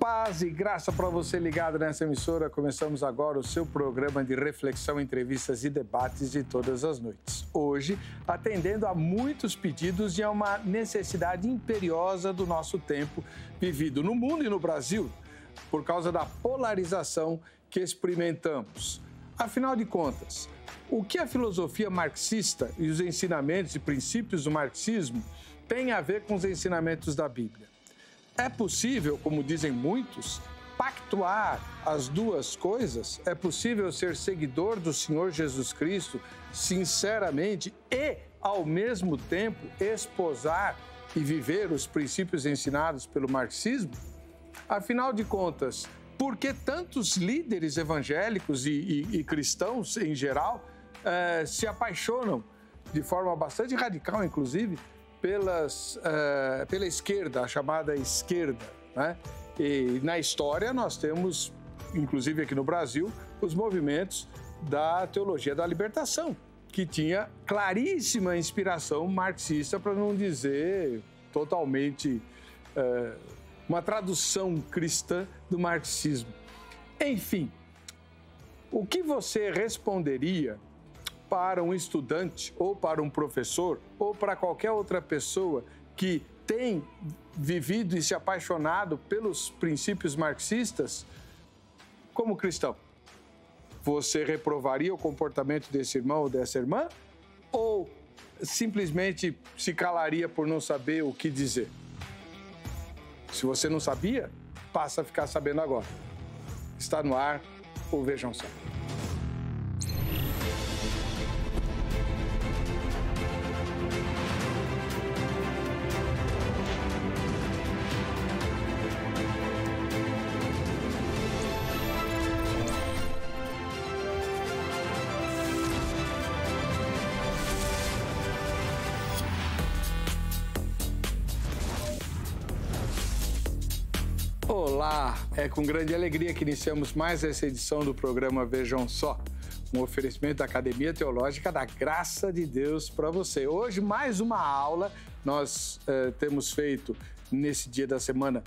Paz e graça para você ligado nessa emissora. Começamos agora o seu programa de reflexão, entrevistas e debates de todas as noites. Hoje, atendendo a muitos pedidos e a uma necessidade imperiosa do nosso tempo vivido no mundo e no Brasil, por causa da polarização que experimentamos. Afinal de contas, o que a filosofia marxista e os ensinamentos e princípios do marxismo têm a ver com os ensinamentos da Bíblia? É possível, como dizem muitos, pactuar as duas coisas? É possível ser seguidor do Senhor Jesus Cristo sinceramente e, ao mesmo tempo, esposar e viver os princípios ensinados pelo marxismo? Afinal de contas, por que tantos líderes evangélicos e, e, e cristãos em geral eh, se apaixonam de forma bastante radical, inclusive, pelas, uh, pela esquerda, a chamada esquerda. Né? E na história nós temos, inclusive aqui no Brasil, os movimentos da teologia da libertação, que tinha claríssima inspiração marxista, para não dizer totalmente uh, uma tradução cristã do marxismo. Enfim, o que você responderia para um estudante ou para um professor ou para qualquer outra pessoa que tem vivido e se apaixonado pelos princípios marxistas como cristão? Você reprovaria o comportamento desse irmão ou dessa irmã? Ou simplesmente se calaria por não saber o que dizer? Se você não sabia, passa a ficar sabendo agora. Está no ar ou vejam só. É com grande alegria que iniciamos mais essa edição do programa Vejam Só, um oferecimento da Academia Teológica da Graça de Deus para você. Hoje, mais uma aula, nós eh, temos feito nesse dia da semana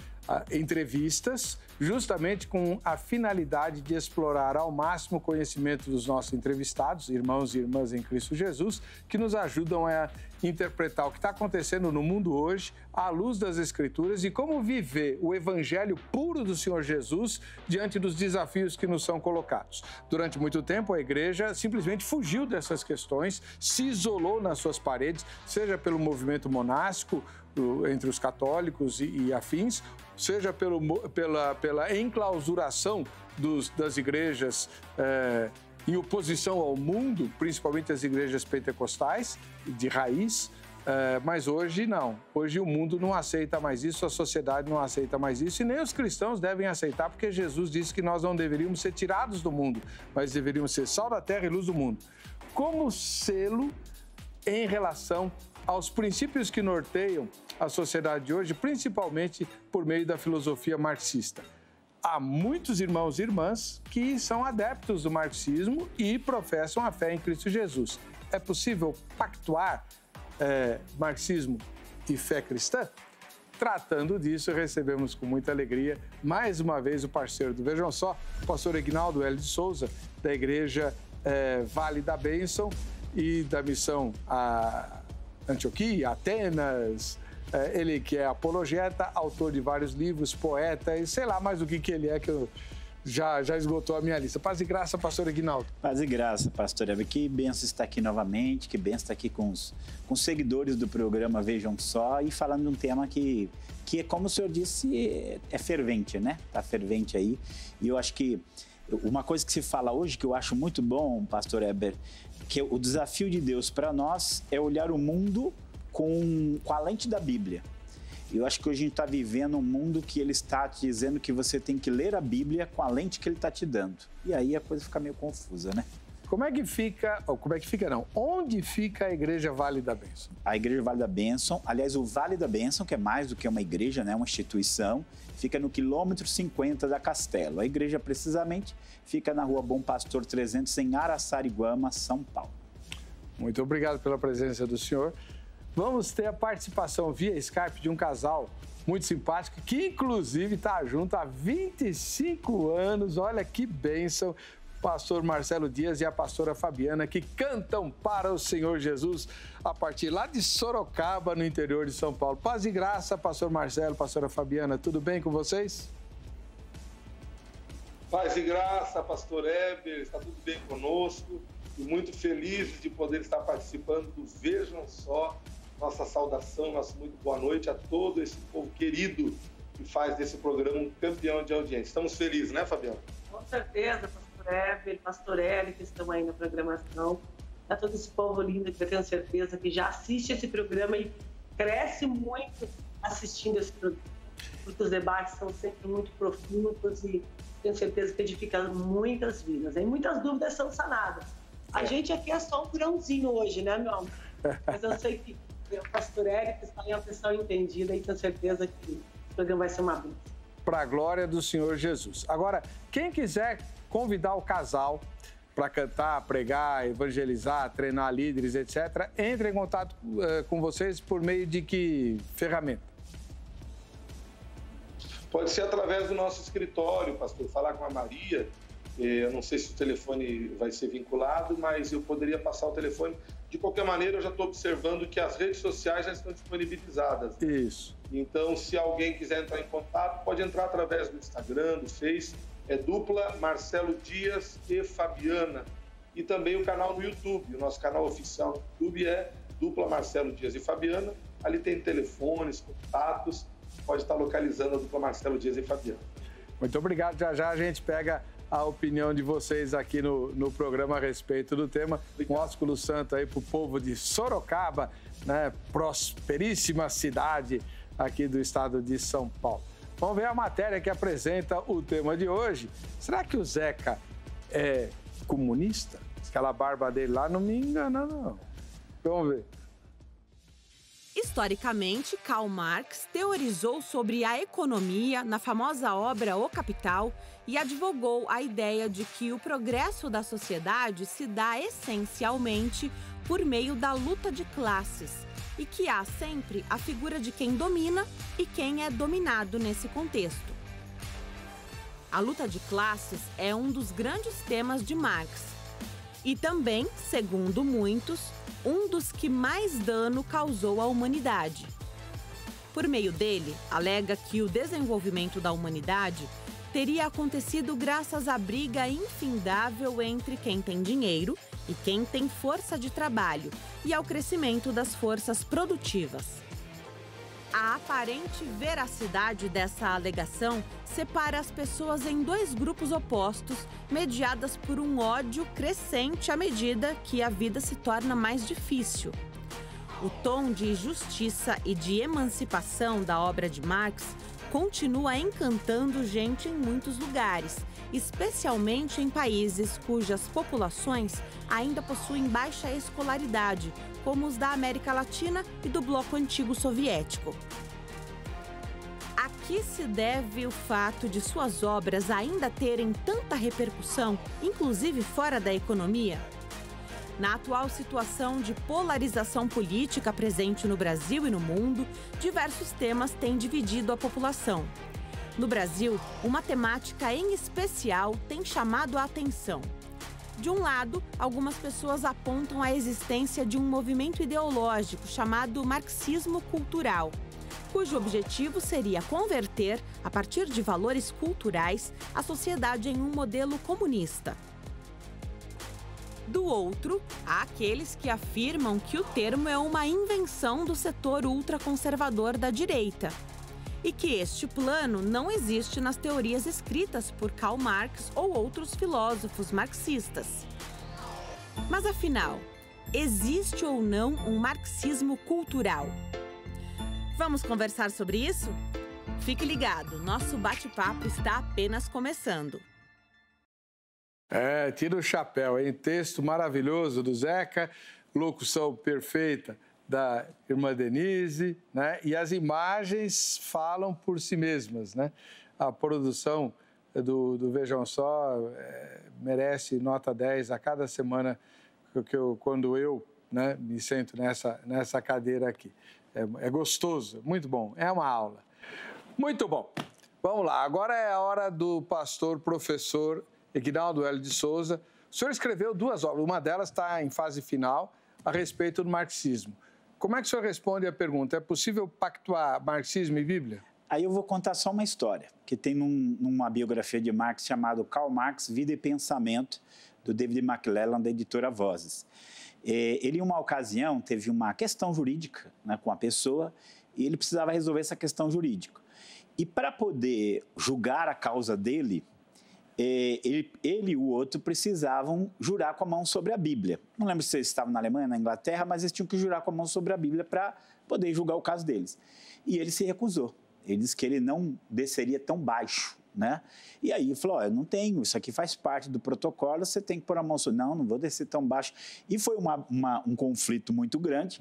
entrevistas, justamente com a finalidade de explorar ao máximo o conhecimento dos nossos entrevistados, irmãos e irmãs em Cristo Jesus, que nos ajudam a interpretar o que está acontecendo no mundo hoje à luz das Escrituras e como viver o evangelho puro do Senhor Jesus diante dos desafios que nos são colocados. Durante muito tempo, a igreja simplesmente fugiu dessas questões, se isolou nas suas paredes, seja pelo movimento monástico, entre os católicos e, afins, seja pelo, pela, pela enclausuração dos, das igrejas é, em oposição ao mundo, principalmente as igrejas pentecostais de raiz, é, mas hoje não. Hoje o mundo não aceita mais isso, a sociedade não aceita mais isso e nem os cristãos devem aceitar, porque Jesus disse que nós não deveríamos ser tirados do mundo, mas deveríamos ser sal da terra e luz do mundo. Como selo em relação aos princípios que norteiam a sociedade de hoje, principalmente por meio da filosofia marxista. Há muitos irmãos e irmãs que são adeptos do marxismo e professam a fé em Cristo Jesus. É possível pactuar é, marxismo e fé cristã? Tratando disso, recebemos com muita alegria mais uma vez o parceiro do Vejam Só, o pastor Ignaldo L. de Souza, da Igreja é, Vale da Bênção e da missão a Antioquia, Atenas. É, ele que é apologeta, autor de vários livros, poeta e sei lá mais o que, que ele é que eu já, já esgotou a minha lista. Paz e graça, pastor Aguinaldo. Paz e graça, pastor Eva. Que benção estar aqui novamente, que benção estar aqui com os, com os seguidores do programa Vejam Só e falando de um tema que, que é, como o senhor disse, é fervente, né? Está fervente aí. E eu acho que uma coisa que se fala hoje, que eu acho muito bom, pastor Eber, que o desafio de Deus para nós é olhar o mundo com, com a lente da Bíblia. Eu acho que hoje a gente está vivendo um mundo que ele está te dizendo que você tem que ler a Bíblia com a lente que ele está te dando. E aí a coisa fica meio confusa, né? Como é que fica, ou como é que fica não, onde fica a Igreja Vale da Bênção? A Igreja Vale da Bênção, aliás, o Vale da Bênção, que é mais do que uma igreja, né, uma instituição, fica no quilômetro 50 da Castelo. A igreja, precisamente, fica na rua Bom Pastor 300, em Araçariguama, São Paulo. Muito obrigado pela presença do senhor. Vamos ter a participação via Skype de um casal muito simpático, que inclusive está junto há 25 anos. Olha que bênção pastor Marcelo Dias e a pastora Fabiana, que cantam para o Senhor Jesus a partir lá de Sorocaba, no interior de São Paulo. Paz e graça, pastor Marcelo, pastora Fabiana, tudo bem com vocês? Paz e graça, pastor Heber, está tudo bem conosco e muito felizes de poder estar participando do Vejam Só. Nossa saudação, nossa muito boa noite a todo esse povo querido que faz desse programa um campeão de audiência. Estamos felizes, né, Fabiana? Com certeza, pastor Ever, Pastor Eli, que estão aí na programação, a todo esse povo lindo que eu tenho certeza que já assiste esse programa e cresce muito assistindo esse programa, porque os debates são sempre muito profundos e tenho certeza que edificam muitas vidas. E muitas dúvidas são sanadas. A é. gente aqui é só um grãozinho hoje, né, meu amor? Mas eu sei que o pastor Eric está em uma pessoa entendida e tenho certeza que o programa vai ser uma bênção. Para a glória do Senhor Jesus. Agora, quem quiser convidar o casal para cantar, pregar, evangelizar, treinar líderes, etc., entre em contato uh, com vocês por meio de que ferramenta? Pode ser através do nosso escritório, pastor, falar com a Maria. Eh, eu não sei se o telefone vai ser vinculado, mas eu poderia passar o telefone. De qualquer maneira, eu já estou observando que as redes sociais já estão disponibilizadas. Isso. Então, se alguém quiser entrar em contato, pode entrar através do Instagram, do Face é dupla Marcelo Dias e Fabiana. E também o canal no YouTube. O nosso canal oficial no YouTube é dupla Marcelo Dias e Fabiana. Ali tem telefones, contatos. Pode estar localizando a dupla Marcelo Dias e Fabiana. Muito obrigado. Já já a gente pega a opinião de vocês aqui no, no programa a respeito do tema. Um ósculo santo aí para o povo de Sorocaba, né? prosperíssima cidade aqui do estado de São Paulo. Vamos ver a matéria que apresenta o tema de hoje. Será que o Zeca é comunista? Aquela barba dele lá não me engana, não. Vamos ver. Historicamente, Karl Marx teorizou sobre a economia na famosa obra O Capital e advogou a ideia de que o progresso da sociedade se dá essencialmente por meio da luta de classes e que há sempre a figura de quem domina e quem é dominado nesse contexto. A luta de classes é um dos grandes temas de Marx e também, segundo muitos, um dos que mais dano causou à humanidade. Por meio dele, alega que o desenvolvimento da humanidade teria acontecido graças à briga infindável entre quem tem dinheiro e quem tem força de trabalho e ao crescimento das forças produtivas. A aparente veracidade dessa alegação separa as pessoas em dois grupos opostos, mediadas por um ódio crescente à medida que a vida se torna mais difícil. O tom de justiça e de emancipação da obra de Marx continua encantando gente em muitos lugares, especialmente em países cujas populações ainda possuem baixa escolaridade, como os da América Latina e do bloco antigo soviético. A que se deve o fato de suas obras ainda terem tanta repercussão, inclusive fora da economia? Na atual situação de polarização política presente no Brasil e no mundo, diversos temas têm dividido a população. No Brasil, uma temática em especial tem chamado a atenção. De um lado, algumas pessoas apontam a existência de um movimento ideológico chamado marxismo cultural, cujo objetivo seria converter, a partir de valores culturais, a sociedade em um modelo comunista. Do outro, há aqueles que afirmam que o termo é uma invenção do setor ultraconservador da direita e que este plano não existe nas teorias escritas por Karl Marx ou outros filósofos marxistas. Mas afinal, existe ou não um marxismo cultural? Vamos conversar sobre isso? Fique ligado, nosso bate-papo está apenas começando. É, tira o chapéu, hein? Texto maravilhoso do Zeca, locução perfeita da irmã Denise, né? E as imagens falam por si mesmas, né? A produção do, do Vejam Só é, merece nota 10 a cada semana que eu, quando eu né, me sento nessa, nessa cadeira aqui. É, é gostoso, muito bom, é uma aula. Muito bom. Vamos lá, agora é a hora do pastor professor Ignaldo L. de Souza. O senhor escreveu duas obras, uma delas está em fase final, a respeito do marxismo. Como é que o senhor responde à pergunta? É possível pactuar marxismo e Bíblia? Aí eu vou contar só uma história, que tem num, numa biografia de Marx chamado Karl Marx, Vida e Pensamento, do David McClellan, da editora Vozes. É, ele, em uma ocasião, teve uma questão jurídica né, com a pessoa e ele precisava resolver essa questão jurídica. E para poder julgar a causa dele, ele, ele, e o outro precisavam jurar com a mão sobre a Bíblia. Não lembro se eles estavam na Alemanha, na Inglaterra, mas eles tinham que jurar com a mão sobre a Bíblia para poder julgar o caso deles. E ele se recusou. Ele disse que ele não desceria tão baixo. Né? E aí falou: oh, eu não tenho, isso aqui faz parte do protocolo, você tem que pôr a mão sobre. Não, não vou descer tão baixo. E foi uma, uma, um conflito muito grande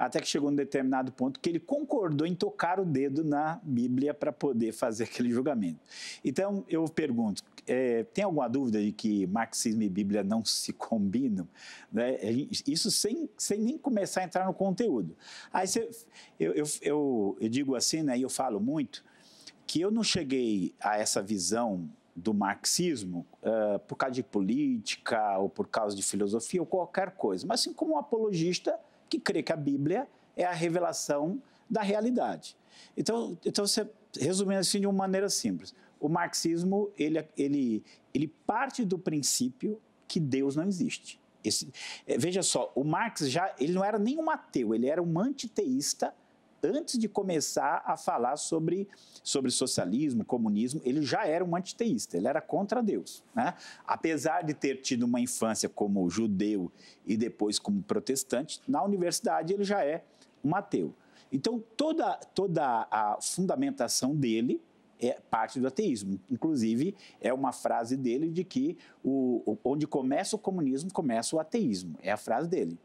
até que chegou um determinado ponto que ele concordou em tocar o dedo na Bíblia para poder fazer aquele julgamento. Então, eu pergunto, é, tem alguma dúvida de que marxismo e Bíblia não se combinam? Né? Isso sem, sem nem começar a entrar no conteúdo. Aí você, eu, eu, eu, eu digo assim, né, e eu falo muito, que eu não cheguei a essa visão do marxismo uh, por causa de política ou por causa de filosofia ou qualquer coisa, mas sim como um apologista que crê que a Bíblia é a revelação da realidade. Então, então você, resumindo assim de uma maneira simples, o marxismo ele, ele, ele parte do princípio que Deus não existe. Esse, é, veja só, o Marx já ele não era nem um ateu, ele era um antiteísta antes de começar a falar sobre, sobre socialismo, comunismo, ele já era um antiteísta, ele era contra Deus. Né? Apesar de ter tido uma infância como judeu e depois como protestante, na universidade ele já é um ateu. Então, toda, toda a fundamentação dele é parte do ateísmo. Inclusive, é uma frase dele de que o, onde começa o comunismo, começa o ateísmo. É a frase dele.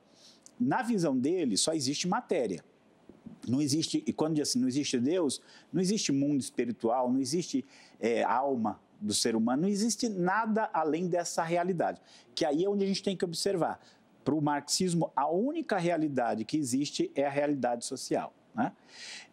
Na visão dele, só existe matéria. Não existe, e quando diz assim, não existe Deus, não existe mundo espiritual, não existe é, alma do ser humano, não existe nada além dessa realidade. Que aí é onde a gente tem que observar. Para o marxismo, a única realidade que existe é a realidade social. Né?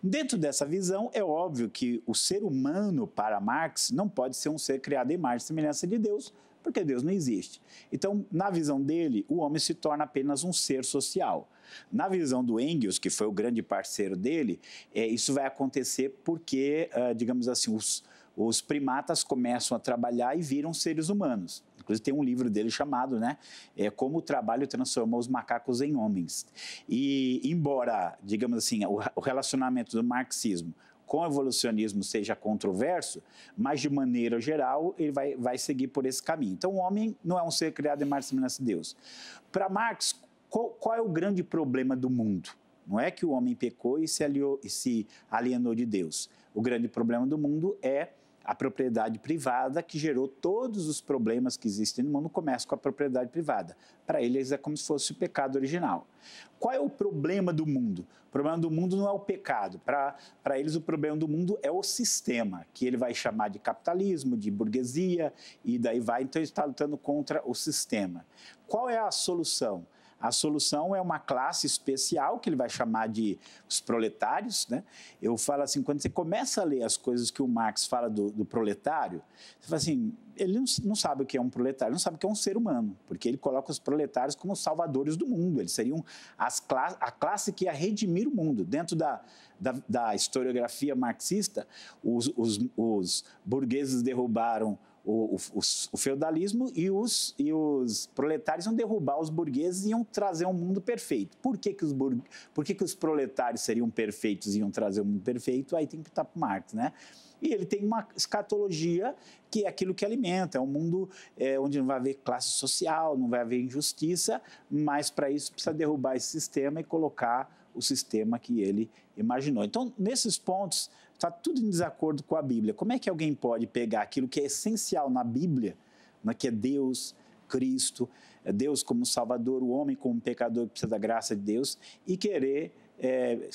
Dentro dessa visão, é óbvio que o ser humano, para Marx, não pode ser um ser criado em imagem e semelhança de Deus, porque Deus não existe. Então, na visão dele, o homem se torna apenas um ser social. Na visão do Engels, que foi o grande parceiro dele, é, isso vai acontecer porque, uh, digamos assim, os, os primatas começam a trabalhar e viram seres humanos. Inclusive tem um livro dele chamado, né, é, Como o Trabalho Transformou os Macacos em Homens. E embora, digamos assim, o, o relacionamento do marxismo com o evolucionismo seja controverso, mas de maneira geral ele vai, vai seguir por esse caminho. Então o homem não é um ser criado em mais semelhança de Deus. Para Marx, qual, qual, é o grande problema do mundo? Não é que o homem pecou e se, aliou, e se alienou de Deus. O grande problema do mundo é a propriedade privada que gerou todos os problemas que existem no mundo começa com a propriedade privada. Para eles é como se fosse o pecado original. Qual é o problema do mundo? O problema do mundo não é o pecado. Para eles, o problema do mundo é o sistema, que ele vai chamar de capitalismo, de burguesia, e daí vai. Então, ele está lutando contra o sistema. Qual é a solução? A solução é uma classe especial que ele vai chamar de os proletários. Né? Eu falo assim, quando você começa a ler as coisas que o Marx fala do, do proletário, você fala assim, ele não, não, sabe o que é um proletário, não sabe o que é um ser humano, porque ele coloca os proletários como salvadores do mundo. Eles seriam as a classe que ia redimir o mundo. Dentro da, da, da historiografia marxista, os, os, os burgueses derrubaram o, o, o, feudalismo e os, e os proletários iam derrubar os burgueses e iam trazer um mundo perfeito. Por que, que, os, bur, por que, que os proletários seriam perfeitos e iam trazer um mundo perfeito? Aí tem que estar para Marx, né? E ele tem uma escatologia que é aquilo que alimenta, é um mundo é, onde não vai haver classe social, não vai haver injustiça, mas para isso precisa derrubar esse sistema e colocar o sistema que ele imaginou. Então, nesses pontos, está tudo em desacordo com a Bíblia. Como é que alguém pode pegar aquilo que é essencial na Bíblia, né, que é Deus, Cristo, é Deus como Salvador, o homem como pecador que precisa da graça de Deus, e querer é,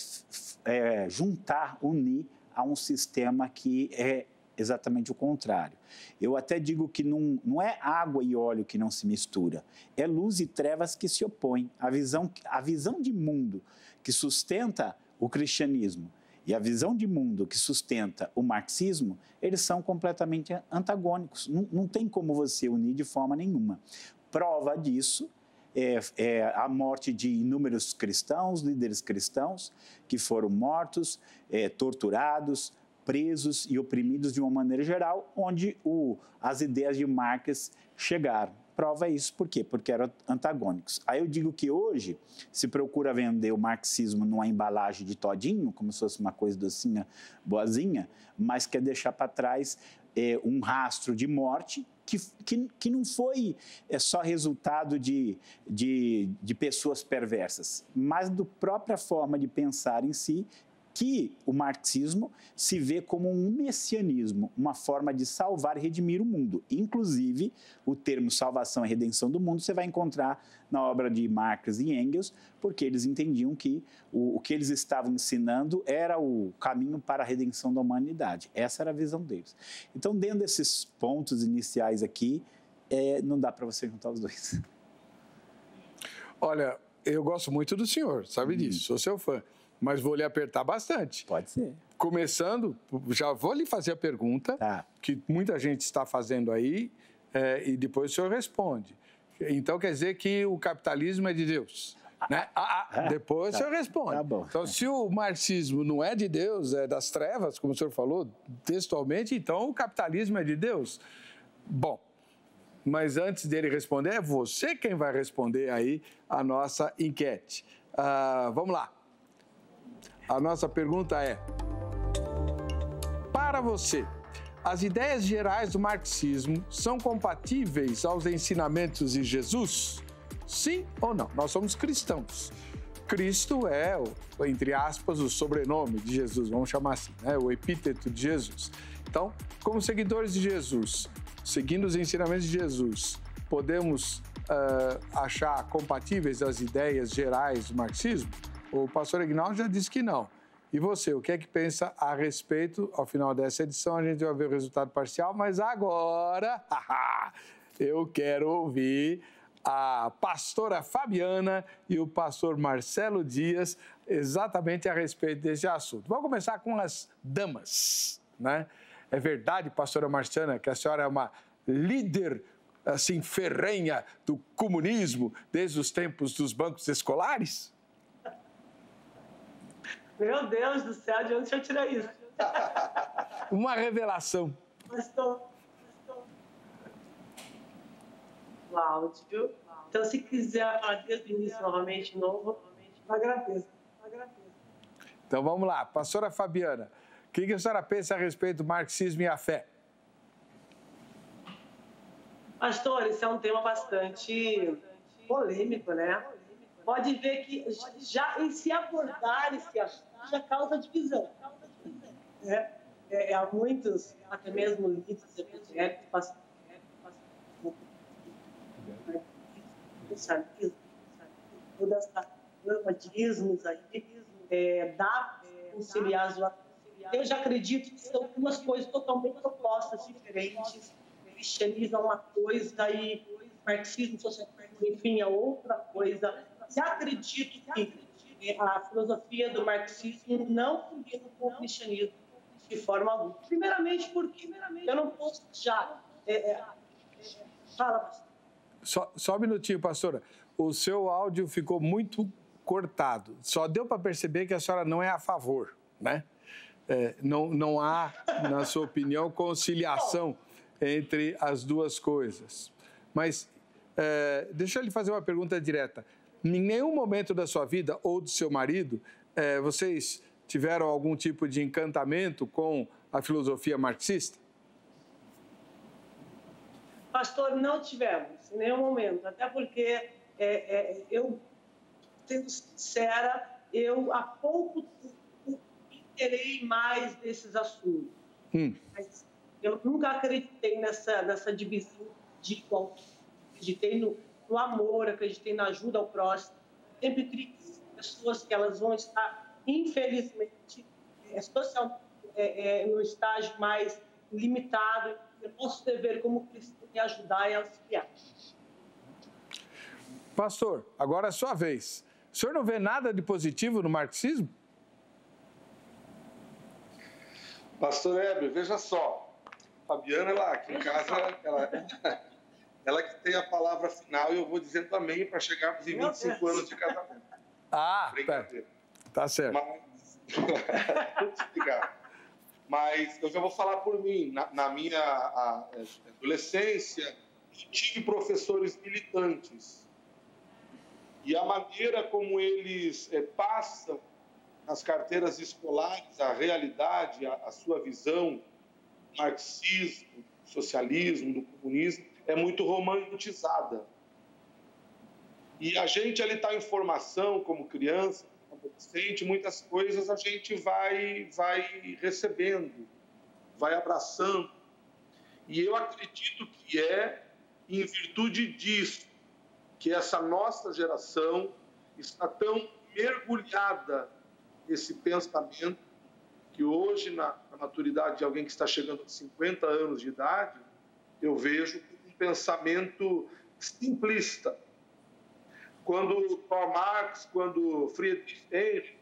é, juntar, unir a um sistema que é exatamente o contrário. Eu até digo que não, não é água e óleo que não se mistura, é luz e trevas que se opõem. A visão, a visão de mundo que sustenta o cristianismo e a visão de mundo que sustenta o marxismo, eles são completamente antagônicos. Não, não tem como você unir de forma nenhuma. Prova disso é, é, a morte de inúmeros cristãos, líderes cristãos, que foram mortos, é, torturados, presos e oprimidos de uma maneira geral, onde o, as ideias de Marx chegaram. Prova isso, por quê? Porque eram antagônicos. Aí eu digo que hoje se procura vender o marxismo numa embalagem de todinho, como se fosse uma coisa docinha, boazinha, mas quer deixar para trás é, um rastro de morte que, que, que não foi é, só resultado de, de, de pessoas perversas, mas da própria forma de pensar em si que o marxismo se vê como um messianismo, uma forma de salvar e redimir o mundo. Inclusive, o termo salvação e redenção do mundo você vai encontrar na obra de Marx e Engels, porque eles entendiam que o, o que eles estavam ensinando era o caminho para a redenção da humanidade. Essa era a visão deles. Então, dentro desses pontos iniciais aqui, é, não dá para você juntar os dois. Olha, eu gosto muito do senhor, sabe hum. disso, sou seu fã mas vou lhe apertar bastante. Pode ser. Começando, já vou lhe fazer a pergunta tá. que muita gente está fazendo aí é, e depois o senhor responde. Então quer dizer que o capitalismo é de Deus? Né? Ah, ah, depois tá. o senhor responde. Tá. Então, se o marxismo não é de Deus, é das trevas, como o senhor falou textualmente, então o capitalismo é de Deus. Bom, mas antes dele responder, é você quem vai responder aí a nossa enquete. Uh, vamos lá. A nossa pergunta é: para você, as ideias gerais do marxismo são compatíveis aos ensinamentos de Jesus? Sim ou não? Nós somos cristãos. Cristo é, entre aspas, o sobrenome de Jesus, vamos chamar assim, né? o epíteto de Jesus. Então, como seguidores de Jesus, seguindo os ensinamentos de Jesus, podemos uh, achar compatíveis as ideias gerais do marxismo? O pastor Ignaldo já disse que não. E você, o que é que pensa a respeito? Ao final dessa edição, a gente vai ver o resultado parcial, mas agora eu quero ouvir a pastora Fabiana e o pastor Marcelo Dias exatamente a respeito desse assunto. Vamos começar com as damas, né? É verdade, pastora Marciana, que a senhora é uma líder assim ferrenha do comunismo desde os tempos dos bancos escolares? Meu Deus do céu, de onde você tira isso? Uma revelação. Pastor. O áudio. Então, se quiser falar desde o início novamente, novo, agradeço. Então, vamos lá. Pastora Fabiana, o que a senhora pensa a respeito do marxismo e a fé? Pastor, esse é um tema bastante polêmico, né? Pode ver que já em se abordar esse assunto, já causa divisão. É, é, há muitos, até mesmo líderes evangélicos, passam toda essa gama de ismos aí, é, dá conciliar as Eu já acredito que são duas coisas totalmente opostas, diferentes. O cristianismo é uma coisa e o marxismo, enfim, é outra coisa. Já acredito que a filosofia do marxismo não combina com o cristianismo de forma alguma. Primeiramente, porque eu não posso já. É, é, fala. Só, só um minutinho, pastora. O seu áudio ficou muito cortado. Só deu para perceber que a senhora não é a favor, né? É, não, não há, na sua opinião, conciliação entre as duas coisas. Mas é, deixa eu lhe fazer uma pergunta direta. Em nenhum momento da sua vida ou do seu marido, é, vocês tiveram algum tipo de encantamento com a filosofia marxista? Pastor, não tivemos, em nenhum momento. Até porque, é, é, eu, sendo sincera, eu há pouco tempo interei mais desses assuntos. Hum. Mas eu nunca acreditei nessa, nessa divisão de igual. Acreditei no, no amor, acreditei na ajuda ao próximo. Sempre criei pessoas que elas vão estar, infelizmente, é, social, é, é, no estágio mais limitado. Eu posso dever como cristão e ajudar e auxiliar. Pastor, agora é a sua vez. O senhor não vê nada de positivo no marxismo? Pastor Heber, veja só. Fabiana, ela aqui em casa, ela, ela que tem a palavra final e eu vou dizendo também para chegarmos em 25 anos de casamento. Ah, tá, tá certo. Mas, Mas eu já vou falar por mim. Na, na minha a, a adolescência, tive professores militantes. E a maneira como eles é, passam nas carteiras escolares a realidade, a, a sua visão do marxismo, do socialismo, do comunismo, é muito romantizada. E a gente ali está em formação como criança, adolescente, muitas coisas a gente vai, vai recebendo, vai abraçando. E eu acredito que é em virtude disso que essa nossa geração está tão mergulhada nesse pensamento que hoje, na, maturidade de alguém que está chegando a 50 anos de idade, eu vejo pensamento simplista. Quando Karl Marx, quando Friedrich Engels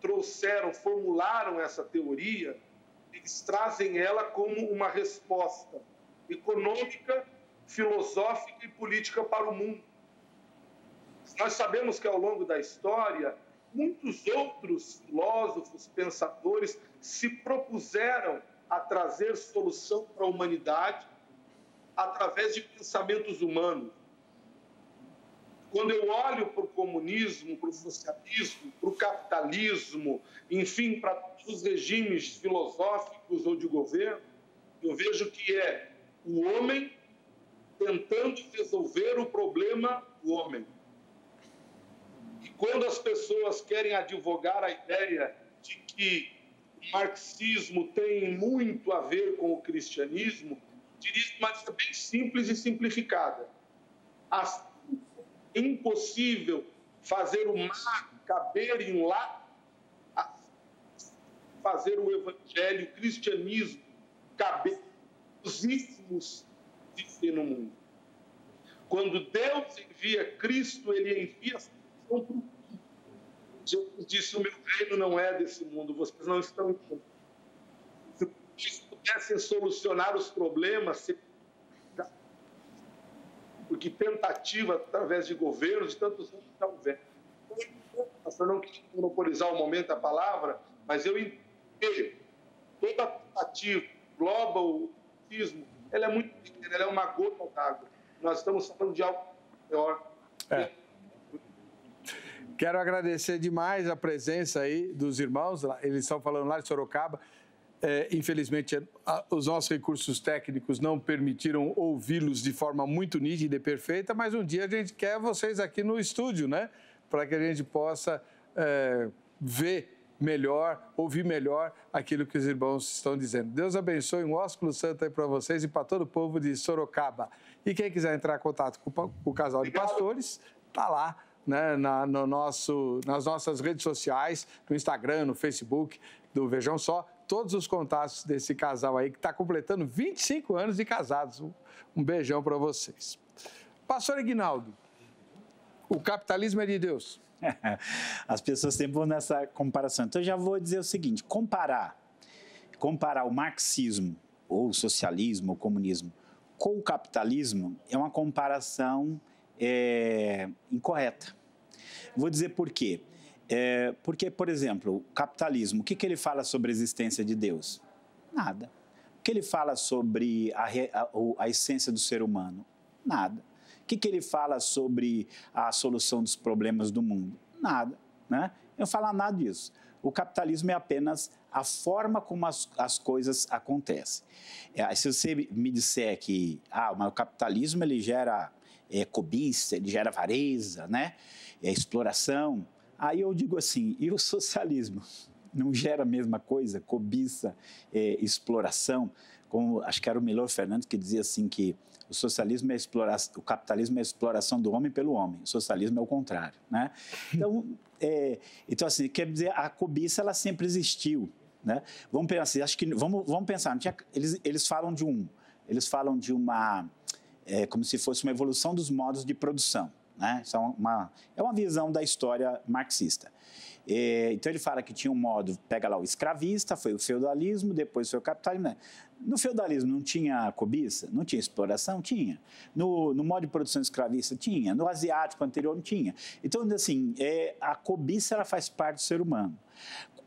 trouxeram, formularam essa teoria, eles trazem ela como uma resposta econômica, filosófica e política para o mundo. Nós sabemos que ao longo da história, muitos outros filósofos, pensadores se propuseram a trazer solução para a humanidade através de pensamentos humanos. Quando eu olho para o comunismo, para o socialismo, para o capitalismo, enfim, para os regimes filosóficos ou de governo, eu vejo que é o homem tentando resolver o problema do homem quando as pessoas querem advogar a ideia de que o marxismo tem muito a ver com o cristianismo, diria de maneira bem simples e simplificada. Assim, é impossível fazer o mar caber em lá, fazer o evangelho, o cristianismo caber os ismos viver no mundo. Quando Deus envia Cristo, ele envia a Jesus disse: O meu reino não é desse mundo, vocês não estão entendendo. Pudessem solucionar os problemas, porque tentativa através de governos, de tantos anos já houver. Eu não quis monopolizar o momento a palavra, mas eu entendo toda tentativa, global, ela é muito pequena, ela é uma gota d'água. Nós estamos falando de algo maior. É. Quero agradecer demais a presença aí dos irmãos, eles estão falando lá de Sorocaba. É, infelizmente, a, os nossos recursos técnicos não permitiram ouvi-los de forma muito nítida e perfeita, mas um dia a gente quer vocês aqui no estúdio, né? Para que a gente possa é, ver melhor, ouvir melhor aquilo que os irmãos estão dizendo. Deus abençoe um ósculo santo aí para vocês e para todo o povo de Sorocaba. E quem quiser entrar em contato com, com o casal de pastores, tá lá né, na, no nosso, nas nossas redes sociais, no Instagram, no Facebook do Vejam Só, todos os contatos desse casal aí que está completando 25 anos de casados. Um beijão para vocês. Pastor Ignaldo, o capitalismo é de Deus. As pessoas sempre vão nessa comparação. Então, eu já vou dizer o seguinte: comparar, comparar o marxismo, ou o socialismo, ou o comunismo, com o capitalismo é uma comparação é, incorreta. Vou dizer por quê. É, porque, por exemplo, o capitalismo, o que, que ele fala sobre a existência de Deus? Nada. O que ele fala sobre a, a, a essência do ser humano? Nada. O que, que ele fala sobre a solução dos problemas do mundo? Nada. Né? Eu não falo nada disso. O capitalismo é apenas a forma como as, as coisas acontecem. É, se você me disser que ah, o capitalismo ele gera é, cobiça, ele gera avareza, né? é, exploração. Aí eu digo assim, e o socialismo? Não gera a mesma coisa? Cobiça, é, exploração? Como acho que era o Milor Fernandes que dizia assim que o socialismo é exploração, o capitalismo é a exploração do homem pelo homem, o socialismo é o contrário, né? Então, é, então assim, quer dizer, a cobiça ela sempre existiu, né? Vamos pensar, assim, acho que vamos, vamos pensar, tinha, eles, eles falam de um, eles falam de uma, é, como se fosse uma evolução dos modos de produção. Né? Isso é uma, é uma visão da história marxista. É, então ele fala que tinha um modo, pega lá o escravista, foi o feudalismo, depois foi o capitalismo. Né? No feudalismo não tinha cobiça? Não tinha exploração? Tinha. No, no modo de produção escravista? Tinha. No asiático anterior? Não tinha. Então, assim, é, a cobiça ela faz parte do ser humano.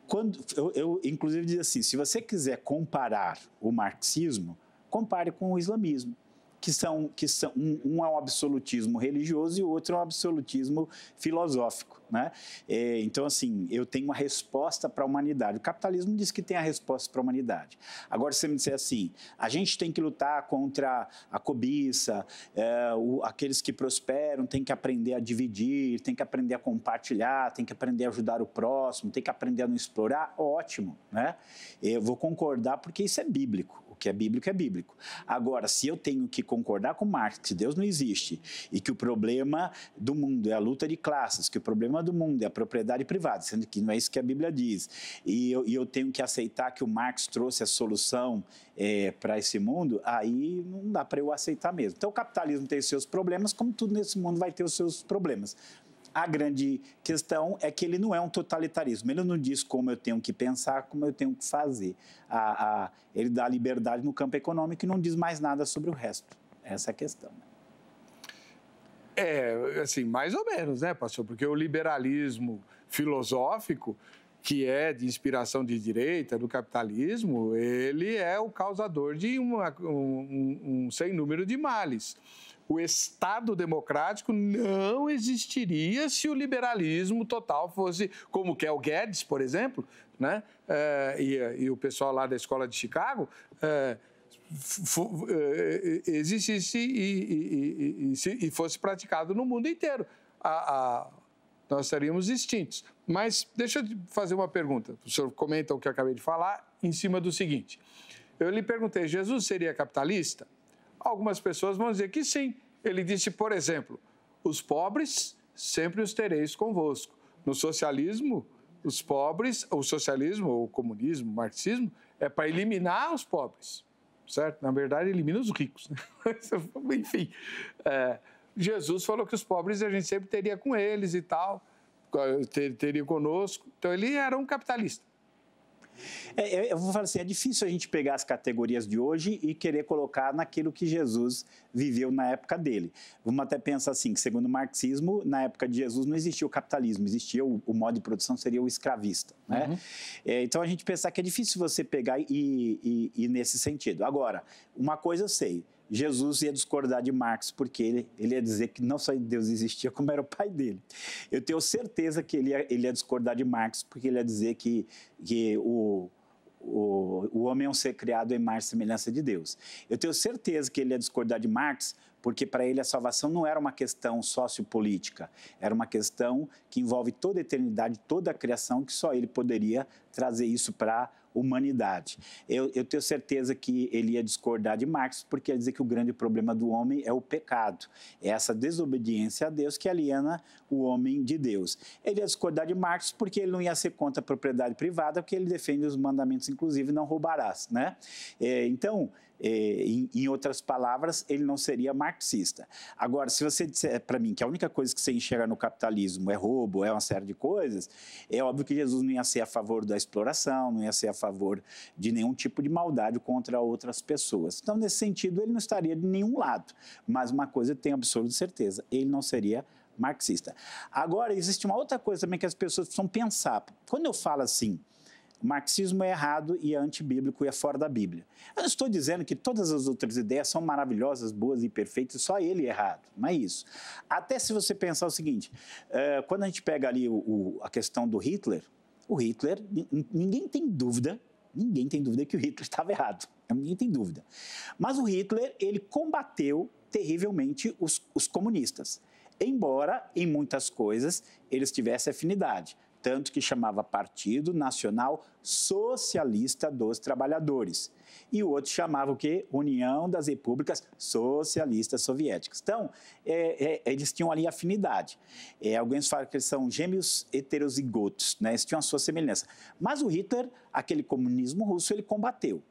Quando, eu, eu, inclusive, diz assim: se você quiser comparar o marxismo, compare com o islamismo que são que são um, um, é um absolutismo religioso e o outro é um absolutismo filosófico, né? É, então assim, eu tenho uma resposta para a humanidade. O capitalismo diz que tem a resposta para a humanidade. Agora, se você me disser assim, a gente tem que lutar contra a cobiça, é, o, aqueles que prosperam têm que aprender a dividir, tem que aprender a compartilhar, tem que aprender a ajudar o próximo, tem que aprender a não explorar, ótimo, né? Eu vou concordar porque isso é bíblico que é bíblico é bíblico. Agora, se eu tenho que concordar com Marx que Deus não existe e que o problema do mundo é a luta de classes, que o problema do mundo é a propriedade privada, sendo que não é isso que a Bíblia diz, e eu, e eu tenho que aceitar que o Marx trouxe a solução é, para esse mundo, aí não dá para eu aceitar mesmo. Então, o capitalismo tem seus problemas, como tudo nesse mundo vai ter os seus problemas. A grande questão é que ele não é um totalitarismo. Ele não diz como eu tenho que pensar, como eu tenho que fazer. A, a, ele dá liberdade no campo econômico e não diz mais nada sobre o resto. Essa é a questão. É, assim, mais ou menos, né, pastor? Porque o liberalismo filosófico, que é de inspiração de direita, do capitalismo, ele é o causador de uma, um, um sem número de males o Estado democrático não existiria se o liberalismo total fosse como quer o Guedes, por exemplo, né? É, e, e, o pessoal lá da escola de Chicago. É, existisse e, e, e, fosse praticado no mundo inteiro. A, a, nós estaríamos extintos. Mas deixa eu fazer uma pergunta. O senhor comenta o que eu acabei de falar em cima do seguinte. Eu lhe perguntei, Jesus seria capitalista? Algumas pessoas vão dizer que sim. Ele disse, por exemplo, os pobres sempre os tereis convosco. No socialismo, os pobres, o socialismo, o comunismo, o marxismo, é para eliminar os pobres, certo? Na verdade, elimina os ricos. Né? Enfim, é, Jesus falou que os pobres a gente sempre teria com eles e tal, teria conosco. Então, ele era um capitalista. É, eu vou falar assim, é difícil a gente pegar as categorias de hoje e querer colocar naquilo que Jesus viveu na época dele. Vamos até pensar assim, que segundo o marxismo, na época de Jesus não existia o capitalismo, existia o, o modo de produção seria o escravista. Né? Uhum. É, então a gente pensar que é difícil você pegar e, e, e nesse sentido. Agora, uma coisa eu sei, Jesus ia discordar de Marx, porque ele, ele ia dizer que não só Deus existia, como era o pai dele. Eu tenho certeza que ele ia, ele ia discordar de Marx, porque ele ia dizer que, que o, o, o homem é um ser criado em mais semelhança de Deus. Eu tenho certeza que ele ia discordar de Marx, porque para ele a salvação não era uma questão sociopolítica, era uma questão que envolve toda a eternidade, toda a criação, que só ele poderia trazer isso para humanidade. Eu, eu, tenho certeza que ele ia discordar de Marx, porque ia dizer que o grande problema do homem é o pecado, é essa desobediência a Deus que aliena o homem de Deus. Ele ia discordar de Marx porque ele não ia ser contra a propriedade privada, porque ele defende os mandamentos, inclusive, não roubarás. Né? É, então, em, em, outras palavras, ele não seria marxista. Agora, se você disser para mim que a única coisa que você enxerga no capitalismo é roubo, é uma série de coisas, é óbvio que Jesus não ia ser a favor da exploração, não ia ser a favor de nenhum tipo de maldade contra outras pessoas. Então, nesse sentido, ele não estaria de nenhum lado. Mas uma coisa eu tenho absoluta certeza: ele não seria marxista. Agora, existe uma outra coisa também que as pessoas precisam pensar. Quando eu falo assim, o marxismo é errado e é antibíblico e é fora da Bíblia. Eu não estou dizendo que todas as outras ideias são maravilhosas, boas e perfeitas, só ele é errado. Não é isso. Até se você pensar o seguinte: uh, quando a gente pega ali o, o, a questão do Hitler, o Hitler, ninguém tem dúvida, ninguém tem dúvida que o Hitler estava errado. Ninguém tem dúvida. Mas o Hitler, ele combateu terrivelmente os, os comunistas. Embora, em muitas coisas, eles tivessem afinidade tanto que chamava Partido Nacional Socialista dos Trabalhadores. E o outro chamava o quê? União das Repúblicas Socialistas Soviéticas. Então, é, é, eles tinham ali afinidade. É, alguns falam que eles são gêmeos heterozigotos, né? eles tinham a sua semelhança. Mas o Hitler, aquele comunismo russo, ele combateu.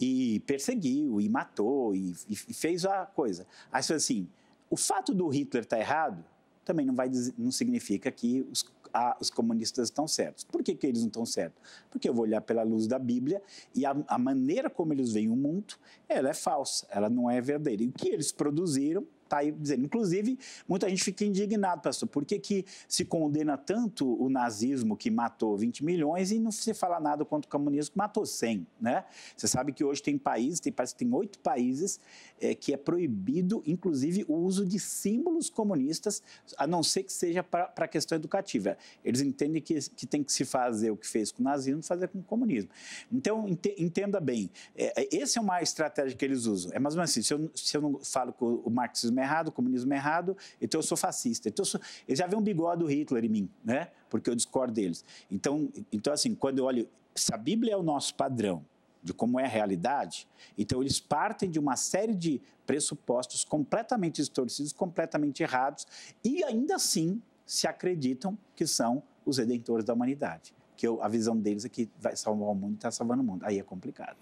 E perseguiu, e matou, e, e fez a coisa. Aí, assim, o fato do Hitler estar tá errado também não, vai, não significa que os ah, os comunistas estão certos. Por que, que eles não estão certos? Porque eu vou olhar pela luz da Bíblia e a, a maneira como eles veem o mundo, ela é falsa, ela não é verdadeira. E o que eles produziram está aí dizendo. Inclusive, muita gente fica indignado, pastor, por que, que se condena tanto o nazismo que matou 20 milhões e não se fala nada contra o comunismo que matou 100, né? Você sabe que hoje tem países, tem, parece que tem oito países é, que é proibido, inclusive, o uso de símbolos comunistas, a não ser que seja para a questão educativa. Eles entendem que, que tem que se fazer o que fez com o nazismo, fazer com o comunismo. Então, entenda bem, é, é, essa é uma estratégia que eles usam. É mais ou menos assim, se eu, se eu não falo que o marxismo é errado, o comunismo é errado, então eu sou fascista. Então, eu sou, eles já vê um bigode do Hitler em mim, né? Porque eu discordo deles. Então, então, assim, quando eu olho, se a Bíblia é o nosso padrão, de como é a realidade, então eles partem de uma série de pressupostos completamente distorcidos, completamente errados, e ainda assim se acreditam que são os redentores da humanidade. Que eu, a visão deles é que vai salvar o mundo e está salvando o mundo. Aí é complicado.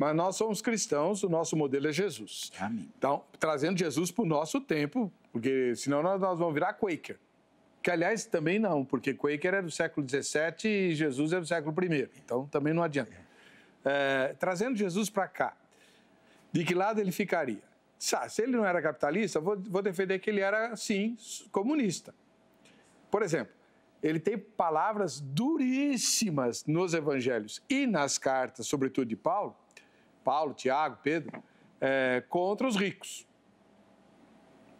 Mas nós somos cristãos, o nosso modelo é Jesus. Amém. Então, trazendo Jesus para o nosso tempo, porque senão nós, nós vamos virar Quaker. Que, aliás, também não, porque Quaker é do século XVII e Jesus é do século I. Então, também não adianta é, trazendo Jesus para cá, de que lado ele ficaria? Se ele não era capitalista, vou, vou defender que ele era, sim, comunista. Por exemplo, ele tem palavras duríssimas nos evangelhos e nas cartas, sobretudo de Paulo, Paulo, Tiago, Pedro, é, contra os ricos.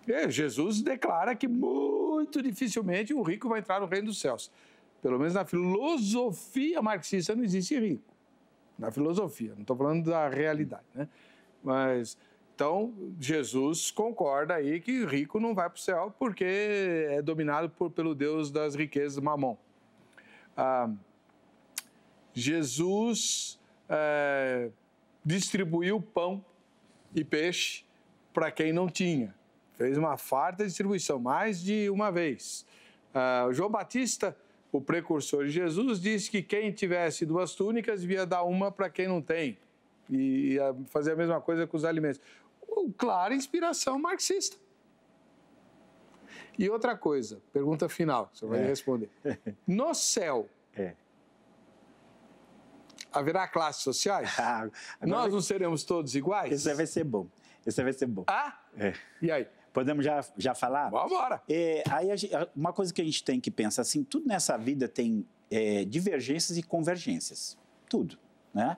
E Jesus declara que muito dificilmente o rico vai entrar no reino dos céus. Pelo menos na filosofia marxista não existe rico na filosofia, não estou falando da realidade, né? Mas então Jesus concorda aí que rico não vai para o céu porque é dominado por, pelo Deus das riquezas, Mamon. Ah, Jesus é, distribuiu pão e peixe para quem não tinha. Fez uma farta distribuição, mais de uma vez. Ah, João Batista o precursor de Jesus, disse que quem tivesse duas túnicas devia dar uma para quem não tem. E fazer a mesma coisa com os alimentos. Clara inspiração marxista. E outra coisa, pergunta final, você vai é. responder. No céu, é. Haverá classes sociais? Ah, Nós não seremos todos iguais? Isso vai ser bom. Isso vai ser bom. Ah? É. E aí? Podemos já, já falar? Vamos embora. É, aí gente, uma coisa que a gente tem que pensar assim, tudo nessa vida tem é, divergências e convergências, tudo. Né?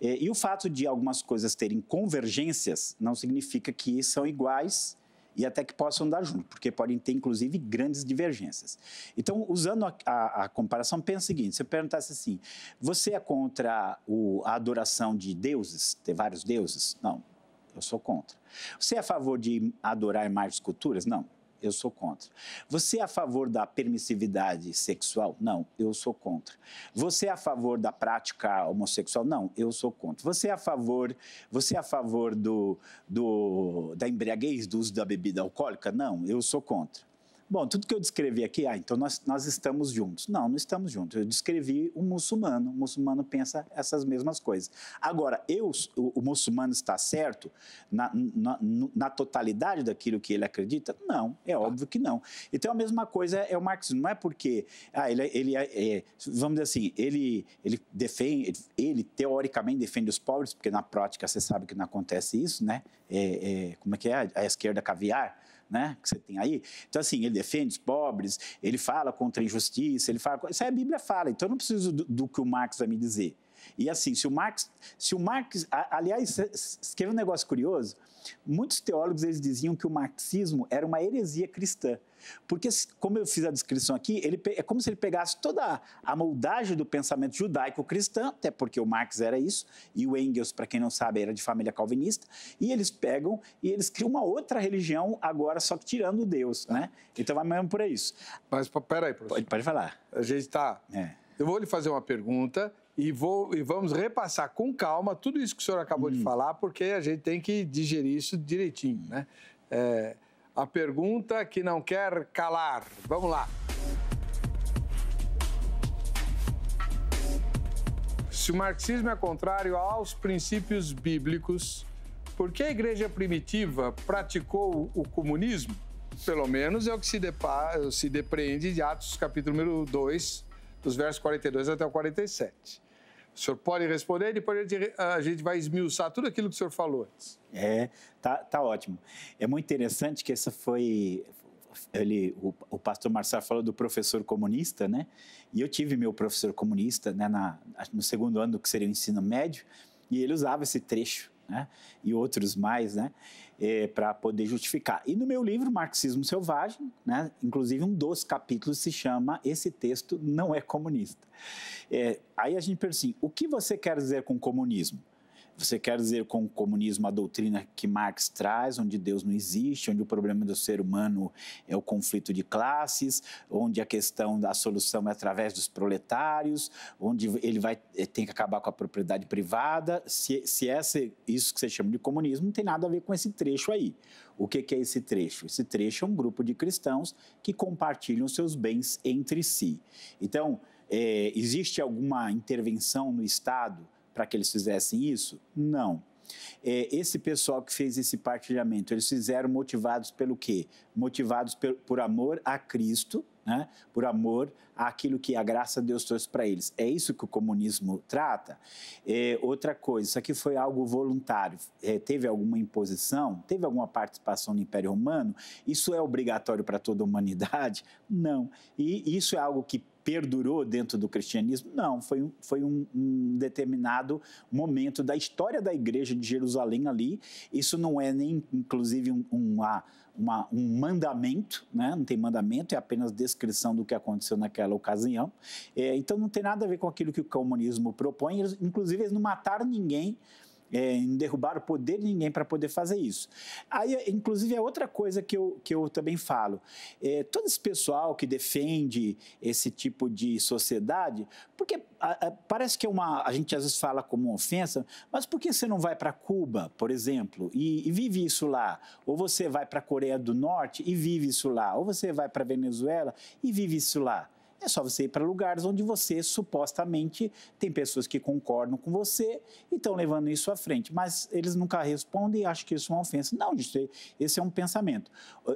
É, e o fato de algumas coisas terem convergências não significa que são iguais e até que possam andar junto, porque podem ter, inclusive, grandes divergências. Então, usando a, a, a comparação, pensa o seguinte: se eu perguntasse assim, você é contra o, a adoração de deuses, ter vários deuses? Não, eu sou contra. Você é a favor de adorar mais esculturas? Não, eu sou contra. Você é a favor da permissividade sexual? Não, eu sou contra. Você é a favor da prática homossexual? Não, eu sou contra. Você é a favor, você é a favor do, do, da embriaguez, do uso da bebida alcoólica? Não, eu sou contra. Bom, tudo que eu descrevi aqui, ah, então nós, nós estamos juntos. Não, não estamos juntos. Eu descrevi um muçulmano. O muçulmano pensa essas mesmas coisas. Agora, eu, o, o muçulmano está certo na, na, na, totalidade daquilo que ele acredita? Não, é óbvio que não. Então, a mesma coisa é o marxismo. Não é porque, ah, ele, ele é, é, vamos dizer assim, ele, ele defende, ele teoricamente defende os pobres, porque na prática você sabe que não acontece isso, né? É, é como é que é? A esquerda caviar né, que você tem aí. Então, assim, ele defende os pobres, ele fala contra a injustiça, ele fala. Isso aí a Bíblia fala, então eu não preciso do, do que o Marx vai me dizer. E assim, se o Marx, se o Marx, aliás, escreve um negócio curioso, muitos teólogos eles diziam que o marxismo era uma heresia cristã. Porque, como eu fiz a descrição aqui, ele, é como se ele pegasse toda a moldagem do pensamento judaico-cristão, até porque o Marx era isso, e o Engels, para quem não sabe, era de família calvinista, e eles pegam e eles criam uma outra religião agora, só que tirando Deus, né? Então vai mesmo por isso. Mas peraí, professor. Pode, pode falar. A gente está... É. Eu vou lhe fazer uma pergunta e, vou, e vamos repassar com calma tudo isso que o senhor acabou hum. de falar, porque a gente tem que digerir isso direitinho, né? É, a pergunta que não quer calar. Vamos lá. Se o marxismo é contrário aos princípios bíblicos, por que a igreja primitiva praticou o comunismo? pelo menos é o que se, depa, se depreende de Atos capítulo número 2, dos versos 42 até o 47. O senhor pode responder, depois a gente, vai esmiuçar tudo aquilo que o senhor falou antes. É, tá, tá ótimo. É muito interessante que essa foi, ele, o, o, pastor Marcelo falou do professor comunista, né? E eu tive meu professor comunista né, na, no segundo ano do que seria o ensino médio, e ele usava esse trecho, né? E outros mais, né? É, para poder justificar. E no meu livro, Marxismo Selvagem, né? Inclusive um dos capítulos se chama Esse texto não é comunista. É, aí a gente pensa assim, o que você quer dizer com comunismo? Você quer dizer com o comunismo a doutrina que Marx traz, onde Deus não existe, onde o problema do ser humano é o conflito de classes, onde a questão da solução é através dos proletários, onde ele vai eh, tem que acabar com a propriedade privada. Se, se essa, isso que você chama de comunismo não tem nada a ver com esse trecho aí. O que, que é esse trecho? Esse trecho é um grupo de cristãos que compartilham seus bens entre si. Então, é, existe alguma intervenção no Estado para que eles fizessem isso? Não. É, esse pessoal que fez esse partilhamento, eles fizeram motivados pelo quê? Motivados por, por amor a Cristo, né? por amor àquilo que a graça de Deus trouxe para eles. É isso que o comunismo trata. É, outra coisa, isso aqui foi algo voluntário. É, teve alguma imposição? Teve alguma participação no Império Romano? Isso é obrigatório para toda a humanidade? Não. E isso é algo que perdurou dentro do cristianismo? Não, foi, foi um, um, determinado momento da história da igreja de Jerusalém ali. Isso não é nem, inclusive, um, uma, uma, um mandamento, né? não tem mandamento, é apenas descrição do que aconteceu naquela ocasião. É, então não tem nada a ver com aquilo que o comunismo propõe. Eles, inclusive, eles não mataram ninguém é, em derrubar o poder de ninguém para poder fazer isso. Aí, inclusive, é outra coisa que eu, que eu também falo. É, todo esse pessoal que defende esse tipo de sociedade, porque a, a, parece que é uma. A gente às vezes fala como ofensa, mas por que você não vai para Cuba, por exemplo, e, e vive isso lá? Ou você vai para a Coreia do Norte e vive isso lá? Ou você vai para Venezuela e vive isso lá? É só você ir para lugares onde você supostamente tem pessoas que concordam com você e estão levando isso à frente. Mas eles nunca respondem e acham que isso é uma ofensa. Não, gente, esse é um pensamento.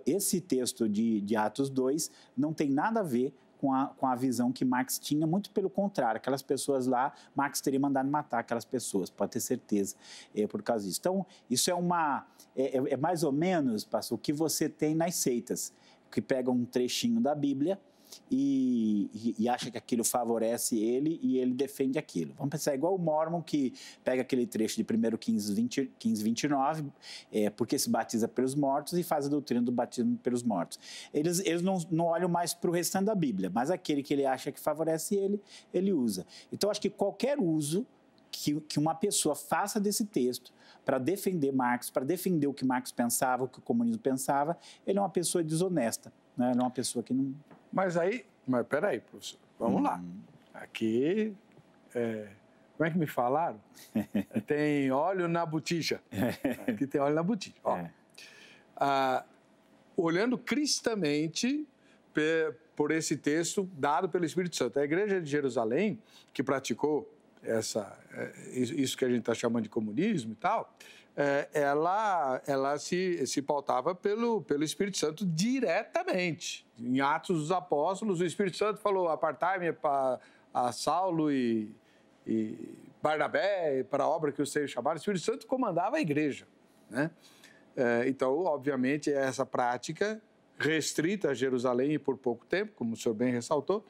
Esse texto de, de Atos 2 não tem nada a ver com a, com a visão que Marx tinha, muito pelo contrário, aquelas pessoas lá, Marx teria mandado matar aquelas pessoas, pode ter certeza, é, por causa disso. Então, isso é uma, é, é, é mais ou menos, pastor, o que você tem nas seitas, que pegam um trechinho da Bíblia, e, e, acha que aquilo favorece ele e ele defende aquilo. Vamos pensar igual o Mormon que pega aquele trecho de 1 15, 20, 15 29, é, porque se batiza pelos mortos e faz a doutrina do batismo pelos mortos. Eles, eles não, não olham mais para o restante da Bíblia, mas aquele que ele acha que favorece ele, ele usa. Então, acho que qualquer uso que, que uma pessoa faça desse texto para defender Marx, para defender o que Marx pensava, o que o comunismo pensava, ele é uma pessoa desonesta, né? ele é uma pessoa que não mas aí, mas peraí, professor, vamos lá. Uhum. Aqui, é, como é que me falaram? tem óleo na botija. Aqui tem óleo na botija. Ó, é. ah, olhando cristamente por esse texto dado pelo Espírito Santo. A igreja de Jerusalém, que praticou essa, é, isso que a gente está chamando de comunismo e tal, ela, ela se, se pautava pelo, pelo Espírito Santo diretamente. Em Atos dos Apóstolos, o Espírito Santo falou: apartai-me para a Saulo e, e Barnabé para a obra que os seus chamaram. O Espírito Santo comandava a igreja. Né? É, então, obviamente, essa prática restrita a Jerusalém e por pouco tempo, como o senhor bem ressaltou,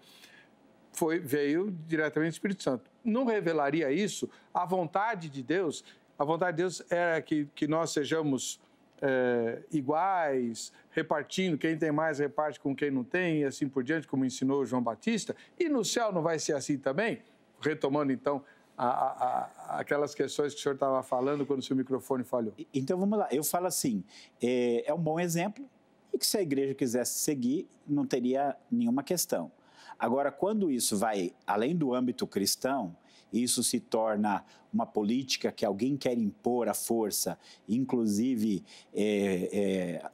foi, veio diretamente do Espírito Santo. Não revelaria isso a vontade de Deus a vontade de Deus é que, que nós sejamos é, iguais, repartindo, quem tem mais reparte com quem não tem, e assim por diante, como ensinou João Batista. E no céu não vai ser assim também? Retomando então a, a, a, aquelas questões que o senhor estava falando quando o seu microfone falhou. Então vamos lá, eu falo assim: é, é um bom exemplo e que se a igreja quisesse seguir, não teria nenhuma questão. Agora, quando isso vai além do âmbito cristão, isso se torna uma política que alguém quer impor à força, inclusive é, é,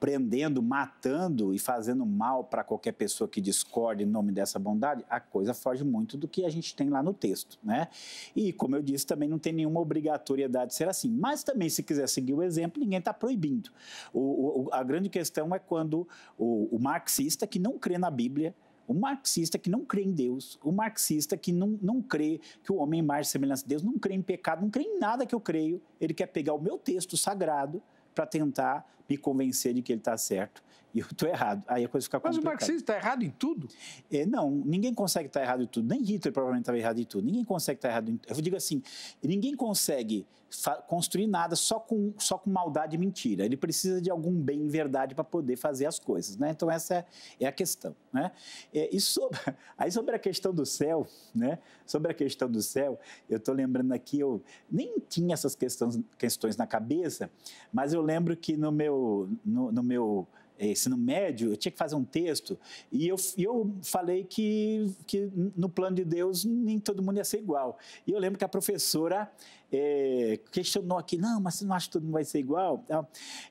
prendendo, matando e fazendo mal para qualquer pessoa que discorde em nome dessa bondade, a coisa foge muito do que a gente tem lá no texto, né? E, como eu disse, também não tem nenhuma obrigatoriedade de ser assim. Mas também, se quiser seguir o exemplo, ninguém está proibindo. O, o, a grande questão é quando o, o marxista que não crê na Bíblia, o marxista que não crê em Deus, o marxista que não, não crê que o homem é mais semelhança de Deus, não crê em pecado, não crê em nada que eu creio, ele quer pegar o meu texto sagrado para tentar me convencer de que ele está certo e eu estou errado. Aí a coisa fica complicada. Mas o marxismo está errado em tudo? É, não, ninguém consegue estar tá errado em tudo. Nem Hitler provavelmente estava errado em tudo. Ninguém consegue estar tá errado em tudo. Eu digo assim, ninguém consegue construir nada só com, só com maldade e mentira. Ele precisa de algum bem em verdade para poder fazer as coisas. Né? Então, essa é, é a questão. Né? É, e sobre, aí, sobre a questão do céu, né? sobre a questão do céu, eu estou lembrando aqui, eu nem tinha essas questões, questões na cabeça, mas eu lembro que no meu, no, no meu ensino médio, eu tinha que fazer um texto, e eu, eu falei que, que no plano de Deus nem todo mundo ia ser igual. E eu lembro que a professora é, questionou aqui, não, mas você não acha que todo mundo vai ser igual?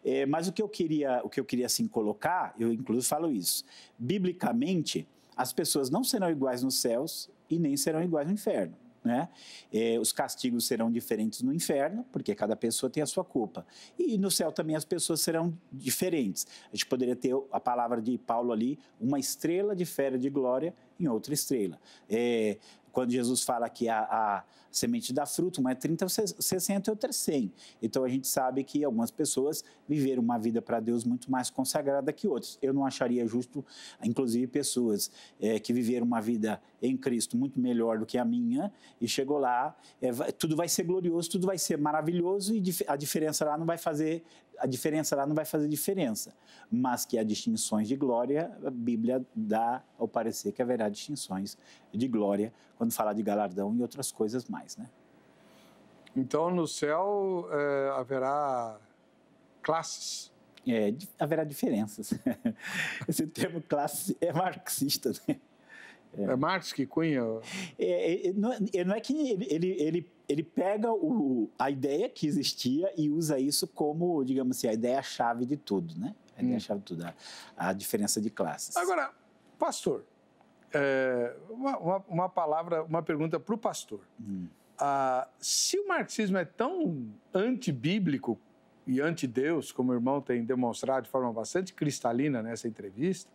É, mas o que eu queria, o que eu queria assim colocar, eu inclusive falo isso, biblicamente, as pessoas não serão iguais nos céus e nem serão iguais no inferno. Né? É, os castigos serão diferentes no inferno, porque cada pessoa tem a sua culpa. E no céu também as pessoas serão diferentes. A gente poderia ter a palavra de Paulo ali, uma estrela de fera de glória em outra estrela. É, quando Jesus fala que a, a semente dá fruto, uma é 30, 60 e outra é 100. Então a gente sabe que algumas pessoas viveram uma vida para Deus muito mais consagrada que outras. Eu não acharia justo, inclusive, pessoas é, que viveram uma vida em Cristo muito melhor do que a minha e chegou lá, é, tudo vai ser glorioso, tudo vai ser maravilhoso e a diferença lá não vai fazer a diferença lá não vai fazer diferença, mas que há distinções de glória, a Bíblia dá ao parecer que haverá distinções de glória quando falar de galardão e outras coisas mais, né? Então, no céu é, haverá classes. É, haverá diferenças. Esse termo classe é marxista, né? É, é Marx que cunha? É, é, não, é, não é que ele, ele, ele, ele pega o, a ideia que existia e usa isso como, digamos assim, a ideia-chave de tudo, né? A ideia-chave hum. de tudo, a, a, diferença de classes. Agora, pastor, é, uma, uma, uma, palavra, uma pergunta para o pastor. Hum. Ah, se o marxismo é tão antibíblico e anti-Deus, como o irmão tem demonstrado de forma bastante cristalina nessa entrevista,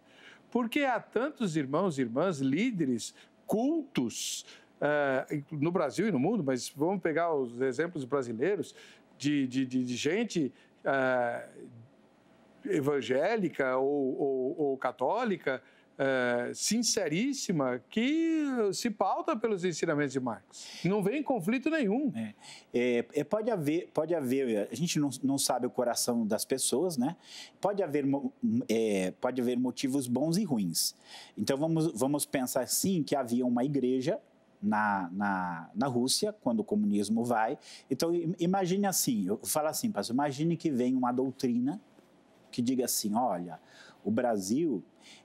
porque há tantos irmãos e irmãs, líderes, cultos, uh, no Brasil e no mundo, mas vamos pegar os exemplos brasileiros, de, de, de, de gente uh, evangélica ou, ou, ou católica, é, sinceríssima que se pauta pelos ensinamentos de Marx. Não vem conflito nenhum. É, é, é, pode haver, pode haver. A gente não, não sabe o coração das pessoas, né? Pode haver, é, pode haver motivos bons e ruins. Então vamos, vamos pensar assim que havia uma igreja na, na, na Rússia, quando o comunismo vai. Então, imagine assim, eu falo assim, pastor, imagine que vem uma doutrina que diga assim, olha, o Brasil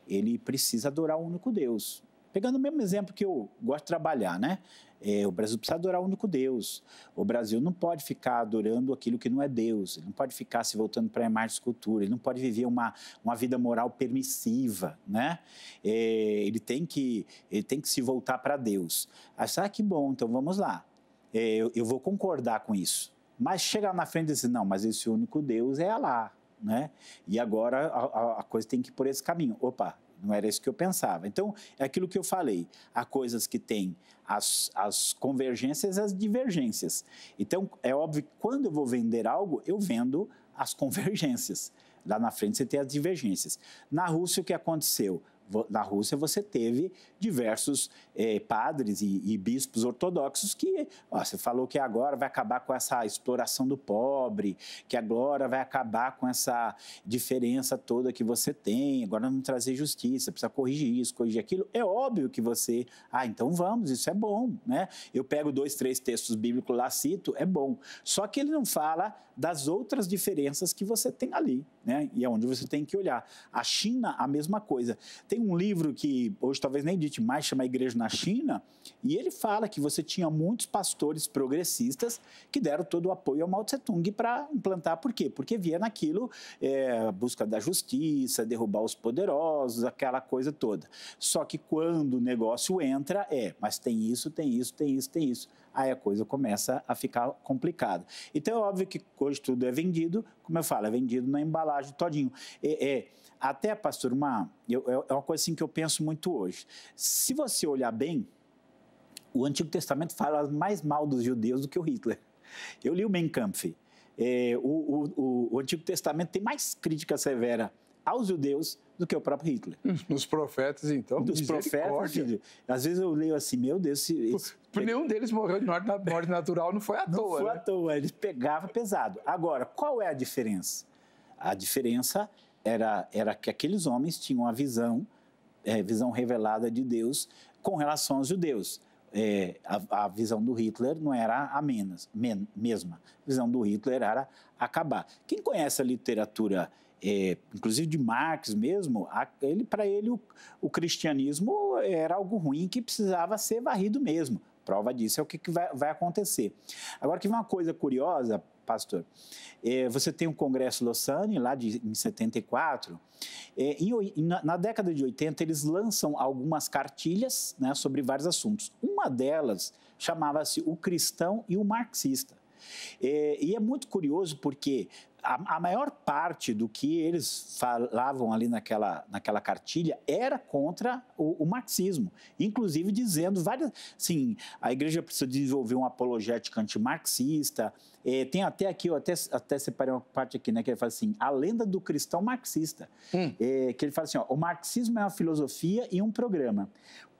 ele precisa adorar o único Deus. Pegando o mesmo exemplo que eu gosto de trabalhar, né? É, o Brasil precisa adorar o único Deus. O Brasil não pode ficar adorando aquilo que não é Deus. Ele não pode ficar se voltando para a imagem de escultura. Ele não pode viver uma, uma vida moral permissiva, né? É, ele, tem que, ele tem que se voltar para Deus. Achar ah, que bom, então vamos lá. É, eu, eu, vou concordar com isso. Mas chegar na frente e dizer, não, mas esse único Deus é Alá né? E agora a, a coisa tem que ir por esse caminho. Opa, não era isso que eu pensava. Então, é aquilo que eu falei. Há coisas que têm as, as convergências e as divergências. Então, é óbvio que quando eu vou vender algo, eu vendo as convergências. Lá na frente você tem as divergências. Na Rússia, o que aconteceu? Na Rússia você teve diversos eh, padres e, e, bispos ortodoxos que ó, você falou que agora vai acabar com essa exploração do pobre, que agora vai acabar com essa diferença toda que você tem, agora vamos trazer justiça, precisa corrigir isso, corrigir aquilo. É óbvio que você, ah, então vamos, isso é bom, né? Eu pego dois, três textos bíblicos lá, cito, é bom. Só que ele não fala das outras diferenças que você tem ali, né? E é onde você tem que olhar. A China, a mesma coisa. Tem um livro que hoje talvez nem dite mais, chama Igreja na China, e ele fala que você tinha muitos pastores progressistas que deram todo o apoio ao Mao Tse Tung para implantar. Por quê? Porque via naquilo é, busca da justiça, derrubar os poderosos, aquela coisa toda. Só que quando o negócio entra, é, mas tem isso, tem isso, tem isso, tem isso aí a coisa começa a ficar complicada. Então é óbvio que hoje tudo é vendido, como eu falo, é vendido na embalagem todinho. É, é até, pastor, uma, eu, é uma coisa assim que eu penso muito hoje. Se você olhar bem, o Antigo Testamento fala mais mal dos judeus do que o Hitler. Eu li o Mein Kampf. É, o, o, o, Antigo Testamento tem mais crítica severa aos judeus do que o próprio Hitler. Nos profetas, então. Dos profetas. Às vezes eu leio assim, meu Deus. Esse, esse... Por nenhum deles morreu de morte natural, não foi à não toa. Não foi né? à toa, eles pegavam pesado. Agora, qual é a diferença? A diferença era, era que aqueles homens tinham a visão, é, visão revelada de Deus com relação aos judeus. É, a, a, visão do Hitler não era a menos, men, mesma. A visão do Hitler era acabar. Quem conhece a literatura é, inclusive de Marx mesmo, ele para ele o, o, cristianismo era algo ruim que precisava ser varrido mesmo. Prova disso é o que, que vai, vai, acontecer. Agora que uma coisa curiosa, pastor, é, você tem o um Congresso Lausanne lá de em 74. É, em, na, na, década de 80 eles lançam algumas cartilhas né, sobre vários assuntos. Uma delas chamava-se o cristão e o marxista. É, e é muito curioso porque a, a, maior parte do que eles falavam ali naquela, naquela cartilha era contra o, o, marxismo, inclusive dizendo várias, sim, a igreja precisa desenvolver uma apologética antimarxista, é, tem até aqui, eu até, até separei uma parte aqui, né, que ele fala assim, a lenda do cristão marxista, hum. é, que ele fala assim, ó, o marxismo é uma filosofia e um programa,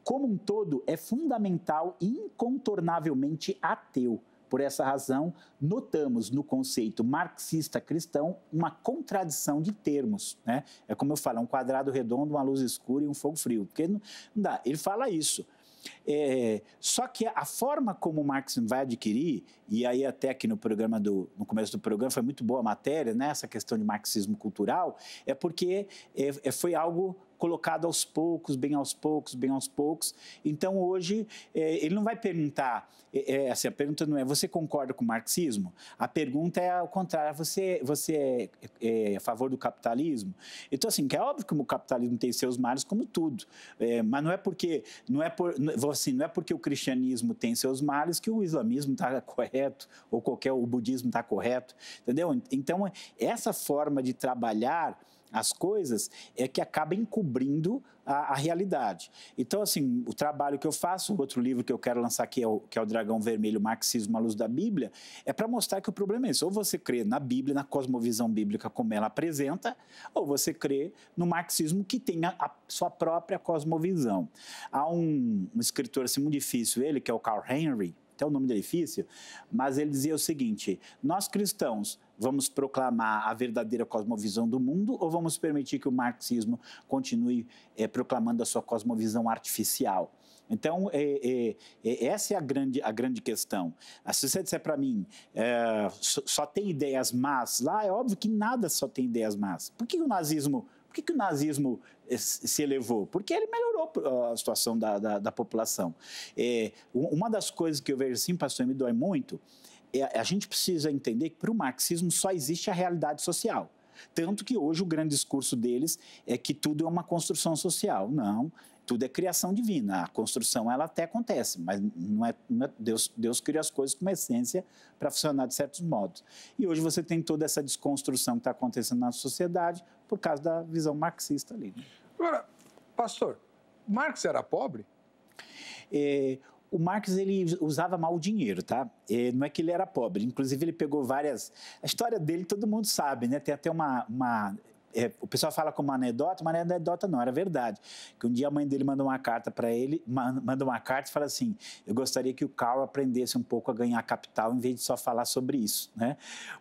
como um todo é fundamental e incontornavelmente ateu, por essa razão, notamos no conceito marxista cristão uma contradição de termos. Né? É como eu falo, é um quadrado redondo, uma luz escura e um fogo frio. Porque não, dá. Ele fala isso. É, só que a forma como o Marx vai adquirir, e aí até aqui no programa do, no começo do programa foi muito boa a matéria, né, essa questão de marxismo cultural, é porque é, é, foi algo colocado aos poucos, bem aos poucos, bem aos poucos. Então hoje é, ele não vai perguntar, é, é, assim, a pergunta não é você concorda com o marxismo? A pergunta é ao contrário, você, você é, é a favor do capitalismo? Então assim, que é óbvio que o capitalismo tem seus males como tudo, é, mas não é porque não é por, assim, não é porque o cristianismo tem seus males que o islamismo está correto ou qualquer o budismo está correto, entendeu? Então essa forma de trabalhar as coisas é que acaba encobrindo a, a, realidade. Então, assim, o trabalho que eu faço, outro livro que eu quero lançar aqui é o, que é o Dragão Vermelho, Marxismo à Luz da Bíblia, é para mostrar que o problema é esse. Ou você crê na Bíblia, na cosmovisão bíblica como ela apresenta, ou você crê no marxismo que tem a, a sua própria cosmovisão. Há um, um escritor assim, muito difícil, ele, que é o Carl Henry, até o nome dele é difícil, mas ele dizia o seguinte: nós cristãos vamos proclamar a verdadeira cosmovisão do mundo ou vamos permitir que o marxismo continue é, proclamando a sua cosmovisão artificial? Então, é, é, essa é a grande, a grande questão. Ah, se você disser para mim, só, só, tem ideias más lá, é óbvio que nada só tem ideias más. Por que o nazismo, por que, que o nazismo se elevou? Porque ele melhorou a situação da, da, da população. É, uma das coisas que eu vejo assim, pastor, me dói muito, a gente precisa entender que para o marxismo só existe a realidade social. Tanto que hoje o grande discurso deles é que tudo é uma construção social. Não, tudo é criação divina. A construção ela até acontece, mas não é, não é Deus, Deus cria as coisas com uma essência para funcionar de certos modos. E hoje você tem toda essa desconstrução que está acontecendo na sociedade por causa da visão marxista ali. Né? Agora, pastor, Marx era pobre? É, o Marx ele usava mal o dinheiro, tá? E não é que ele era pobre. Inclusive ele pegou várias. A história dele todo mundo sabe, né? Tem até uma, uma é, o pessoal fala como anedota, mas é anedota não, era verdade. Que um dia a mãe dele manda uma carta para ele, manda uma carta e fala assim, eu gostaria que o Carl aprendesse um pouco a ganhar capital em vez de só falar sobre isso, né?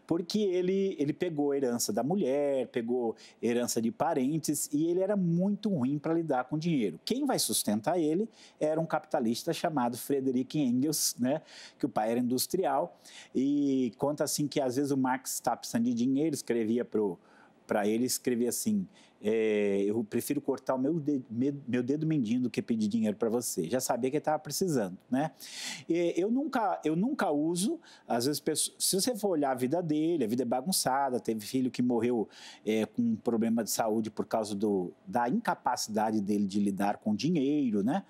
Porque ele, ele pegou herança da mulher, pegou herança de parentes e ele era muito ruim para lidar com dinheiro. Quem vai sustentar ele era um capitalista chamado Frederick Engels, né? Que o pai era industrial e conta assim que às vezes o Marx estava precisando de dinheiro, escrevia para para ele escrever assim: é, eu prefiro cortar o meu dedo, meu dedo mindinho do que pedir dinheiro para você. Já sabia que ele estava precisando, né? E eu nunca, eu nunca uso, às vezes, se você for olhar a vida dele, a vida é bagunçada, teve filho que morreu é, com um problema de saúde por causa do, da incapacidade dele de lidar com dinheiro, né?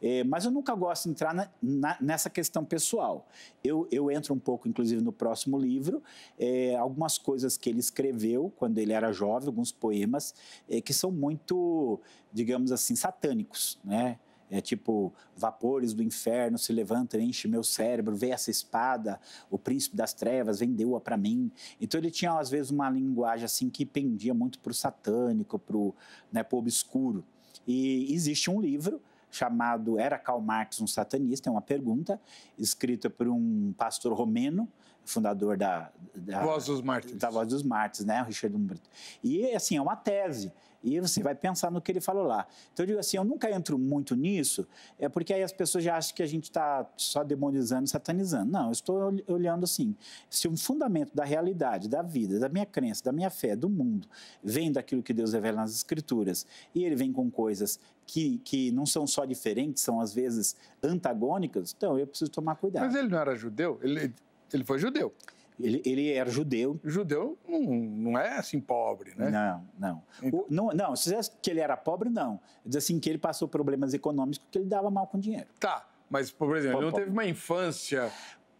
É, mas eu nunca gosto de entrar na, na, nessa questão pessoal. Eu, eu, entro um pouco, inclusive, no próximo livro, é, algumas coisas que ele escreveu quando ele era jovem, alguns poemas, é, que são muito, digamos assim, satânicos, né? É tipo, vapores do inferno se levantam, enche meu cérebro, vê essa espada, o príncipe das trevas vendeu-a para mim. Então ele tinha, às vezes, uma linguagem assim que pendia muito para o satânico, para o né, obscuro. E existe um livro chamado Era Karl Marx um satanista? É uma pergunta escrita por um pastor romeno, fundador da, da Voz dos Mártires. Da Voz dos Mártires, né, o Richard Humberto. E assim, é uma tese. E você vai pensar no que ele falou lá. Então eu digo assim, eu nunca entro muito nisso, é porque aí as pessoas já acham que a gente está só demonizando, satanizando. Não, eu estou olhando assim, se o fundamento da realidade, da vida, da minha crença, da minha fé, do mundo, vem daquilo que Deus revela nas Escrituras, e ele vem com coisas que, que não são só diferentes, são às vezes antagônicas, então eu preciso tomar cuidado. Mas ele não era judeu? Ele, ele foi judeu. Ele, ele era judeu. Judeu não, não é assim pobre, né? Não, não. Então... O, não, não, se dissesse que ele era pobre, não. Diz assim que ele passou problemas econômicos porque ele dava mal com dinheiro. Tá, mas, por exemplo, ele não teve uma infância...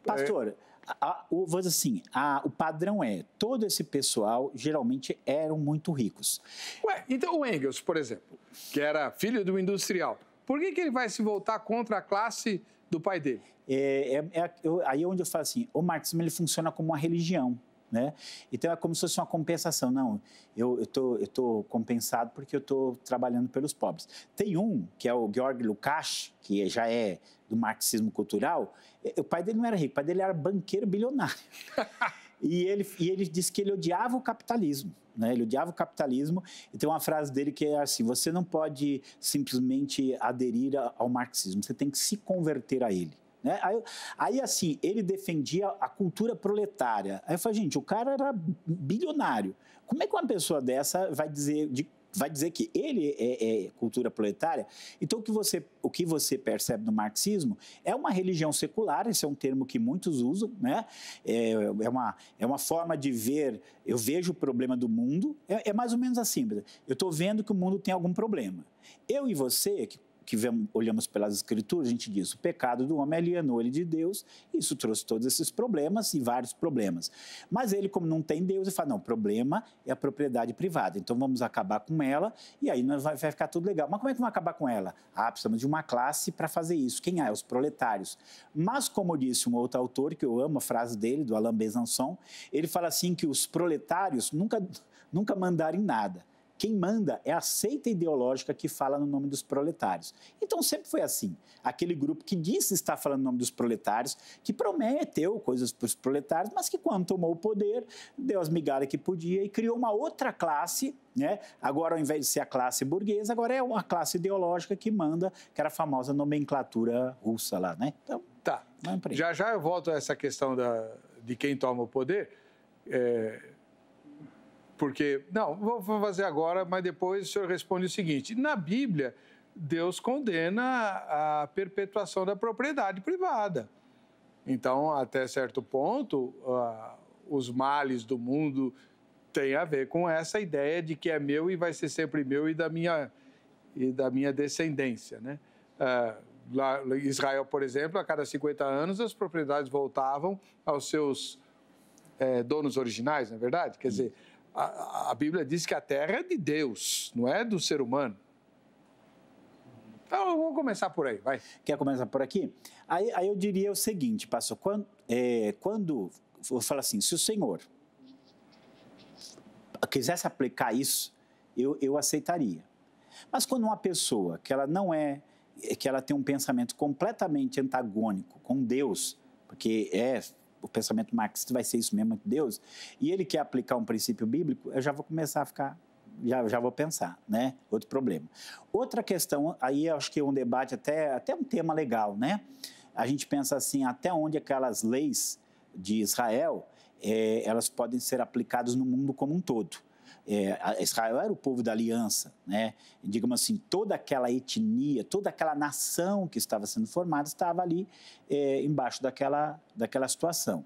Pastor, a, o, vou dizer assim, a, o padrão é, todo esse pessoal geralmente eram muito ricos. Ué, então o Engels, por exemplo, que era filho do industrial, por que, que ele vai se voltar contra a classe do pai dele? É, é, é eu, aí é onde eu falo assim, o marxismo ele funciona como uma religião. Né? Então é como se fosse uma compensação. Não, eu estou eu tô compensado porque eu estou trabalhando pelos pobres. Tem um, que é o Georg Lukács, que já é do marxismo cultural. O pai dele não era rico, o pai dele era banqueiro bilionário. e, ele, e ele disse que ele odiava o capitalismo. Né? Ele odiava o capitalismo e tem uma frase dele que é assim: você não pode simplesmente aderir ao marxismo, você tem que se converter a ele. Né? Aí, aí, assim, ele defendia a cultura proletária. Aí eu falei, gente, o cara era bilionário. Como é que uma pessoa dessa vai dizer, de, vai dizer que ele é, é, cultura proletária? Então, o que, você, o que você percebe no marxismo é uma religião secular, esse é um termo que muitos usam, né? É, é, uma, é uma forma de ver, eu vejo o problema do mundo, é, é mais ou menos assim, eu estou vendo que o mundo tem algum problema. Eu e você, que que olhamos pelas escrituras, a gente diz, o pecado do homem alienou ele de Deus, isso trouxe todos esses problemas e vários problemas. Mas ele, como não tem Deus, ele fala, não, o problema é a propriedade privada, então vamos acabar com ela e aí vai, vai ficar tudo legal. Mas como é que vamos acabar com ela? Ah, precisamos de uma classe para fazer isso. Quem é? Os proletários. Mas, como disse um outro autor, que eu amo a frase dele, do Alain Besançon, ele fala assim que os proletários nunca, nunca mandaram em nada. Quem manda é a seita ideológica que fala no nome dos proletários. Então sempre foi assim. Aquele grupo que disse estar falando no nome dos proletários, que prometeu coisas para os proletários, mas que quando tomou o poder, deu as migalhas que podia e criou uma outra classe né? Agora, ao invés de ser a classe burguesa, agora é uma classe ideológica que manda, que era a famosa nomenclatura russa lá, né? Então, tá. Já já eu volto a essa questão da, de quem toma o poder. É, porque, não, vou fazer agora, mas depois o senhor responde o seguinte: na Bíblia, Deus condena a perpetuação da propriedade privada. Então, até certo ponto, uh, os males do mundo têm a ver com essa ideia de que é meu e vai ser sempre meu e da minha, e da minha descendência. Né? Uh, lá, Israel, por exemplo, a cada 50 anos as propriedades voltavam aos seus é, donos originais, não é verdade? Quer dizer, a, a Bíblia diz que a terra é de Deus, não é do ser humano. Então, vamos começar por aí, vai. Quer começar por aqui? Aí, aí eu diria o seguinte, pastor, quando, é, quando, assim, se o Senhor quisesse aplicar isso, eu, eu aceitaria. Mas quando uma pessoa que ela não é, que ela tem um pensamento completamente antagônico com Deus, porque é o pensamento marxista vai ser isso mesmo, Deus, e ele quer aplicar um princípio bíblico, eu já vou começar a ficar, já, já vou pensar, né? Outro problema. Outra questão, aí acho que é um debate até, até um tema legal, né? A gente pensa assim, até onde aquelas leis de Israel, é, elas podem ser aplicadas no mundo como um todo. É, Israel era o povo da aliança, né? digamos assim, toda aquela etnia, toda aquela nação que estava sendo formada estava ali é, embaixo daquela, daquela situação.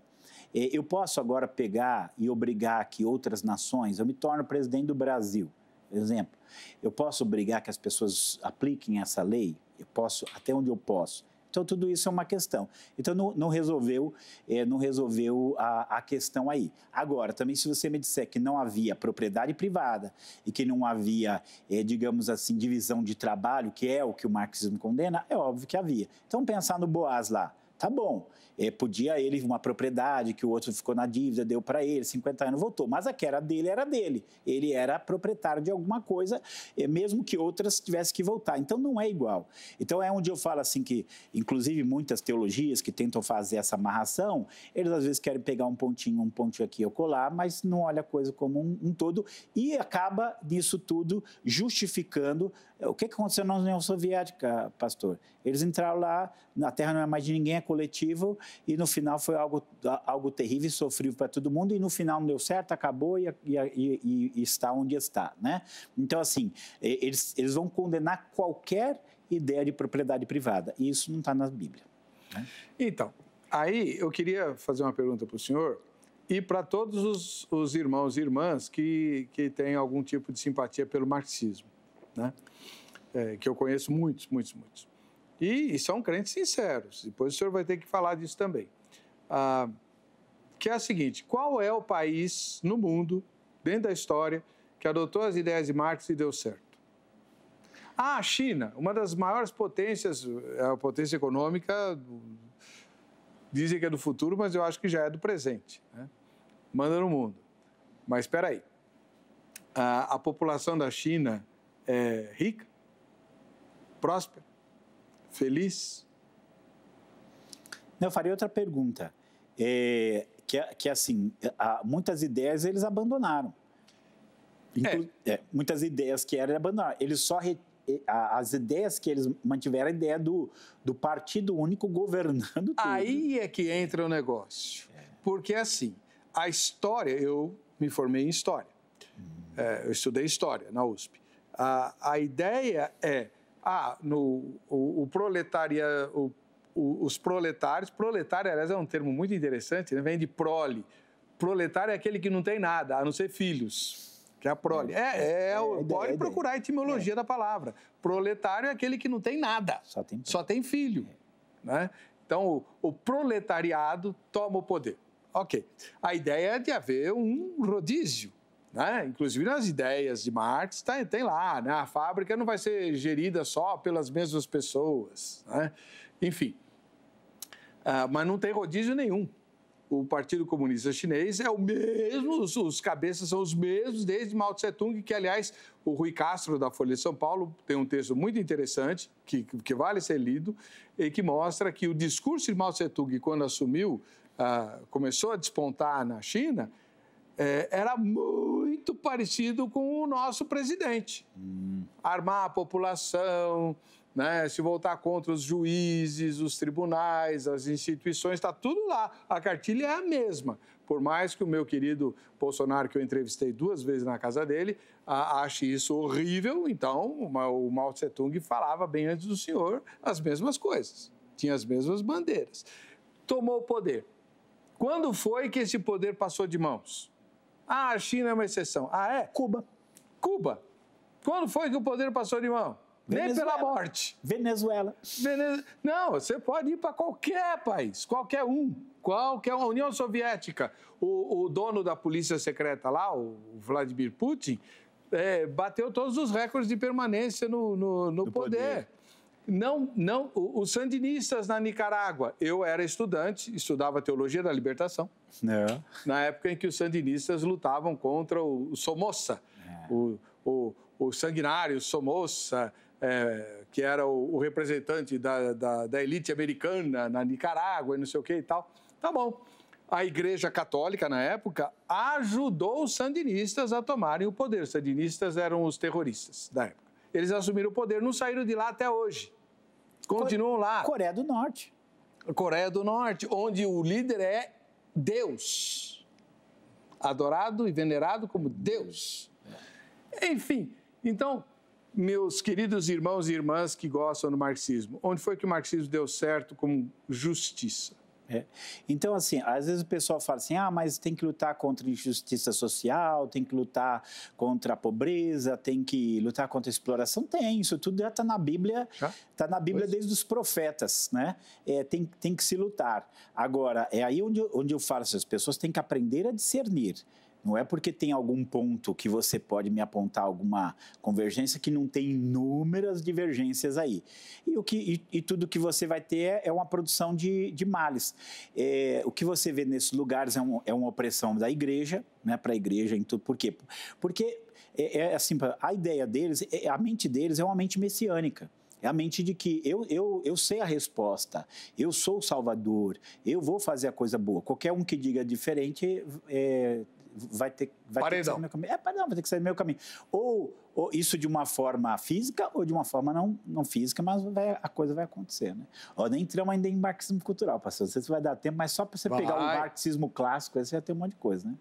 É, eu posso agora pegar e obrigar que outras nações, eu me torno presidente do Brasil, exemplo, eu posso obrigar que as pessoas apliquem essa lei? Eu posso, até onde eu posso. Então, tudo isso é uma questão. Então, não, não resolveu, é, não resolveu a, a, questão aí. Agora, também, se você me disser que não havia propriedade privada e que não havia, é, digamos assim, divisão de trabalho, que é o que o marxismo condena, é óbvio que havia. Então, pensar no Boaz lá. Tá bom, é, podia ele, uma propriedade que o outro ficou na dívida, deu para ele, 50 anos, voltou. Mas a que era dele era dele. Ele era proprietário de alguma coisa, é, mesmo que outras tivessem que voltar. Então não é igual. Então é onde eu falo assim que, inclusive, muitas teologias que tentam fazer essa amarração, eles às vezes querem pegar um pontinho, um pontinho aqui ou colar, mas não olha a coisa como um, um todo e acaba nisso tudo justificando é, o que aconteceu na União Soviética, pastor? Eles entraram lá, a terra não é mais de ninguém, é coletivo, e no final foi algo, algo terrível e sofrível para todo mundo, e no final não deu certo, acabou e, e, e, e está onde está. Né? Então, assim, eles, eles vão condenar qualquer ideia de propriedade privada, e isso não está na Bíblia. Né? Então, aí eu queria fazer uma pergunta para o senhor e para todos os, os, irmãos e irmãs que, que têm algum tipo de simpatia pelo marxismo, né? É, que eu conheço muitos, muitos, muitos. E, e, são crentes sinceros. Depois o senhor vai ter que falar disso também. Ah, que é a seguinte: qual é o país no mundo, dentro da história, que adotou as ideias de Marx e deu certo? Ah, a China, uma das maiores potências, é a potência econômica, dizem que é do futuro, mas eu acho que já é do presente. Né? Manda no mundo. Mas espera aí. A, a população da China é rica, próspera, feliz? Eu faria outra pergunta. É, que, que assim, muitas ideias eles abandonaram. Inclu é. É, muitas ideias que eram abandonar. Eles só re, as ideias que eles mantiveram a ideia do, do partido único governando tudo. Aí é que entra o negócio. É. Porque assim, a história, eu me formei em história. Hum. É, eu estudei história na USP. A, a ideia é ah, no, o, o proletaria, o, o, os proletários, proletário, aliás, é um termo muito interessante, né? vem de prole. Proletário é aquele que não tem nada, a não ser filhos, que é a prole. É, é, é, é pode procurar a etimologia da palavra. Proletário é aquele que não tem nada, só tem, só tem filho. Né? Então, o, o proletariado toma o poder. Ok. A ideia é de haver um rodízio né? Inclusive nas ideias de Marx tá, tem lá, né? a fábrica não vai ser gerida só pelas mesmas pessoas. Né? Enfim, uh, mas não tem rodízio nenhum. O Partido Comunista Chinês é o mesmo, os, os, cabeças são os mesmos desde Mao Tse Tung, que, aliás, o Rui Castro, da Folha de São Paulo, tem um texto muito interessante, que, que vale ser lido, e que mostra que o discurso de Mao Tse Tung, quando assumiu, uh, começou a despontar na China, é, era muito parecido com o nosso presidente. Hum. Armar a população, né, se voltar contra os juízes, os tribunais, as instituições, está tudo lá. A cartilha é a mesma. Por mais que o meu querido Bolsonaro, que eu entrevistei duas vezes na casa dele, ache isso horrível, então o Mao Tse Tung falava bem antes do senhor as mesmas coisas, tinha as mesmas bandeiras. Tomou o poder. Quando foi que esse poder passou de mãos? Ah, a China é uma exceção. Ah, é? Cuba. Cuba. Quando foi que o poder passou de mão? Venezuela. Nem pela morte. Venezuela. Venez... Não, você pode ir para qualquer país, qualquer um. Qualquer um. A União Soviética, o, o dono da polícia secreta lá, o Vladimir Putin, é, bateu todos os recordes de permanência no, no, no poder. poder. Não, não, os sandinistas na Nicarágua. Eu era estudante, estudava teologia da libertação. É. Na época em que os sandinistas lutavam contra o Somoza, é. o, o, o, sanguinário Somoza, é, que era o, o representante da, da, da, elite americana na Nicarágua e não sei o que e tal. Tá bom. A Igreja Católica, na época, ajudou os sandinistas a tomarem o poder. Os sandinistas eram os terroristas da época. Eles assumiram o poder, não saíram de lá até hoje. Continuam lá. Coreia do Norte. Coreia do Norte, onde o líder é Deus. Adorado e venerado como Deus. Enfim, então, meus queridos irmãos e irmãs que gostam do marxismo, onde foi que o marxismo deu certo como justiça? É. Então, assim, às vezes o pessoal fala assim: ah, mas tem que lutar contra a injustiça social, tem que lutar contra a pobreza, tem que lutar contra a exploração. Tem, isso tudo já está na Bíblia, está na Bíblia pois. desde os profetas, né? É, tem, tem que se lutar. Agora, é aí onde, onde eu falo, assim, as pessoas têm que aprender a discernir. Não é porque tem algum ponto que você pode me apontar alguma convergência que não tem inúmeras divergências aí. E, o que, e, e tudo que você vai ter é uma produção de, de males. É, o que você vê nesses lugares é, um, é uma opressão da igreja, né, para a igreja em tudo. Por quê? Porque é, é assim, a ideia deles, é, a mente deles é uma mente messiânica. É a mente de que eu, eu, eu sei a resposta, eu sou o Salvador, eu vou fazer a coisa boa. Qualquer um que diga diferente é, vai ter, vai ter que sair meu caminho. É, não, vai ter que sair do meu caminho. Ou, ou, isso de uma forma física ou de uma forma não, não física, mas vai, a coisa vai acontecer, né? Ó, nem entramos ainda em marxismo cultural, pastor. Não sei se vai dar tempo, mas só para você vai. pegar o marxismo clássico, aí você vai ter um monte de coisa, né?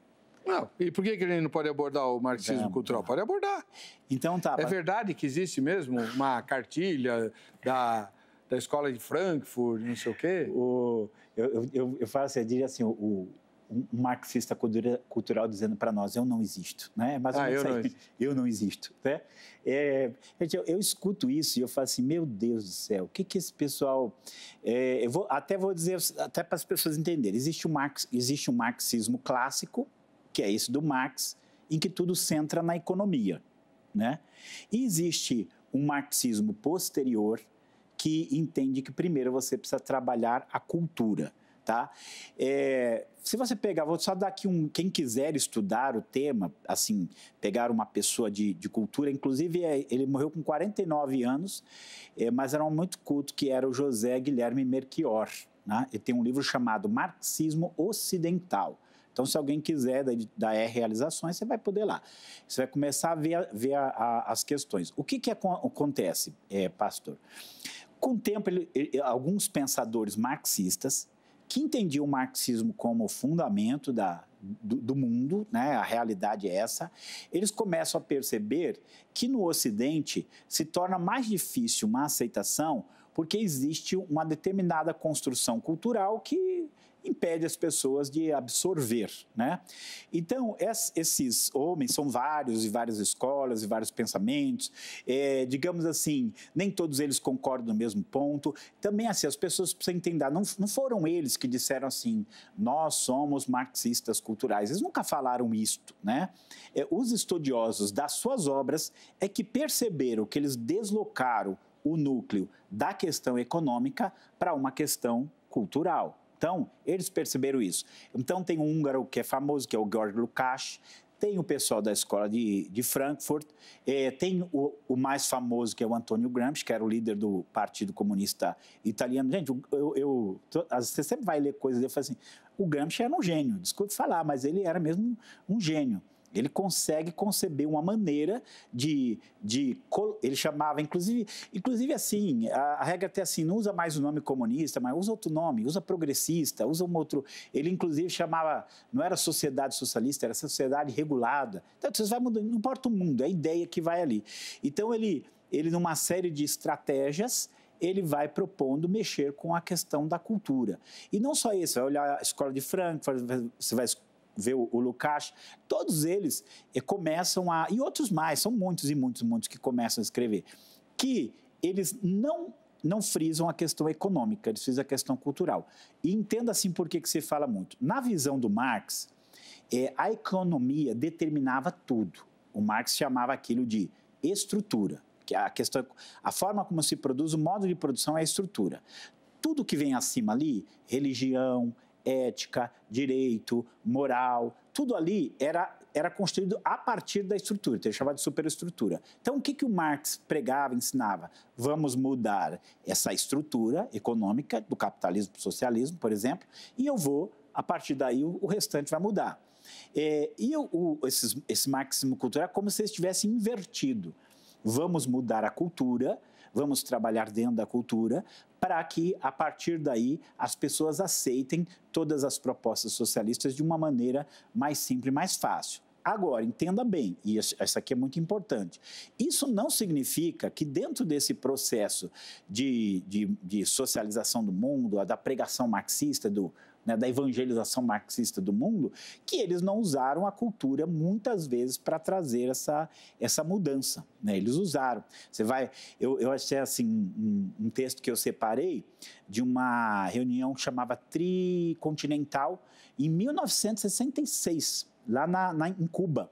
Não, e por que, que ele não pode abordar o marxismo não, cultural? Pode abordar. Então tá. É verdade que existe mesmo uma cartilha da, da escola de Frankfurt, não sei o quê? O, eu, eu, eu falo assim, eu diria assim, o, um marxista cultural dizendo para nós, eu não existo, né? Mas ah, eu, não eu não existo, né? É, eu, eu, escuto isso e eu falo assim, meu Deus do céu, o que que esse pessoal... É, eu vou, até vou dizer, até para as pessoas entenderem, existe um, marx, existe um marxismo clássico, que é esse do Marx, em que tudo centra na economia, né? E existe um marxismo posterior que entende que primeiro você precisa trabalhar a cultura, tá? É, se você pegar, vou só dar aqui um, quem quiser estudar o tema, assim, pegar uma pessoa de, de cultura, inclusive é, ele morreu com 49 anos, é, mas era um muito culto, que era o José Guilherme Merchior, né? Ele tem um livro chamado Marxismo Ocidental. Então, se alguém quiser da, da Realizações, você vai poder lá. Você vai começar a ver, ver a, a, as questões. O que, que acontece, é, pastor? Com o tempo, ele, ele, alguns pensadores marxistas que entendia o marxismo como fundamento da, do, do, mundo, né, a realidade é essa, eles começam a perceber que no Ocidente se torna mais difícil uma aceitação porque existe uma determinada construção cultural que impede as pessoas de absorver, né? Então, esses homens são vários e várias escolas e vários pensamentos, é, digamos assim, nem todos eles concordam no mesmo ponto. Também, assim, as pessoas precisam entender, não, não foram eles que disseram assim, nós somos marxistas culturais. Eles nunca falaram isto, né? É, os estudiosos das suas obras é que perceberam que eles deslocaram o núcleo da questão econômica para uma questão cultural. Então, eles perceberam isso. Então, tem um húngaro que é famoso, que é o Georg Lukács, tem o pessoal da escola de, de Frankfurt, é, tem o, o, mais famoso, que é o Antônio Gramsci, que era o líder do Partido Comunista Italiano. Gente, eu, eu, você sempre vai ler coisas, eu falo assim, o Gramsci era um gênio, desculpe falar, mas ele era mesmo um gênio. Ele consegue conceber uma maneira de, de ele chamava, inclusive, inclusive assim, a, a regra até assim, não usa mais o nome comunista, mas usa outro nome, usa progressista, usa um outro. Ele inclusive chamava, não era sociedade socialista, era sociedade regulada. Então você vai mudando, não importa o mundo, é a ideia que vai ali. Então ele, ele numa série de estratégias ele vai propondo mexer com a questão da cultura. E não só isso, vai olhar a escola de Frankfurt, você vai vê o, o Lukács, todos eles eh, começam a. E outros mais, são muitos e muitos, muitos que começam a escrever, que eles não não frisam a questão econômica, eles frisam a questão cultural. E entenda assim por que, que se fala muito. Na visão do Marx, é, a economia determinava tudo. O Marx chamava aquilo de estrutura, que a questão, a forma como se produz, o modo de produção é a estrutura. Tudo que vem acima ali, religião, ética, direito, moral, tudo ali era, era construído a partir da estrutura, então ele chamava de superestrutura. Então, o que, que o Marx pregava, ensinava? Vamos mudar essa estrutura econômica do capitalismo para o socialismo, por exemplo, e eu vou, a partir daí, o, o restante vai mudar. É, e o, esses, esse marxismo cultural é como se estivesse invertido. Vamos mudar a cultura, vamos trabalhar dentro da cultura para que, a partir daí, as pessoas aceitem todas as propostas socialistas de uma maneira mais simples, mais fácil. Agora, entenda bem, e isso aqui é muito importante. Isso não significa que dentro desse processo de, de, de socialização do mundo, da pregação marxista, do, né, da evangelização marxista do mundo, que eles não usaram a cultura muitas vezes para trazer essa, essa mudança. Né? Eles usaram. Você vai, eu, eu achei assim um, um texto que eu separei de uma reunião que chamava Tricontinental em 1966 lá na, na, em Cuba,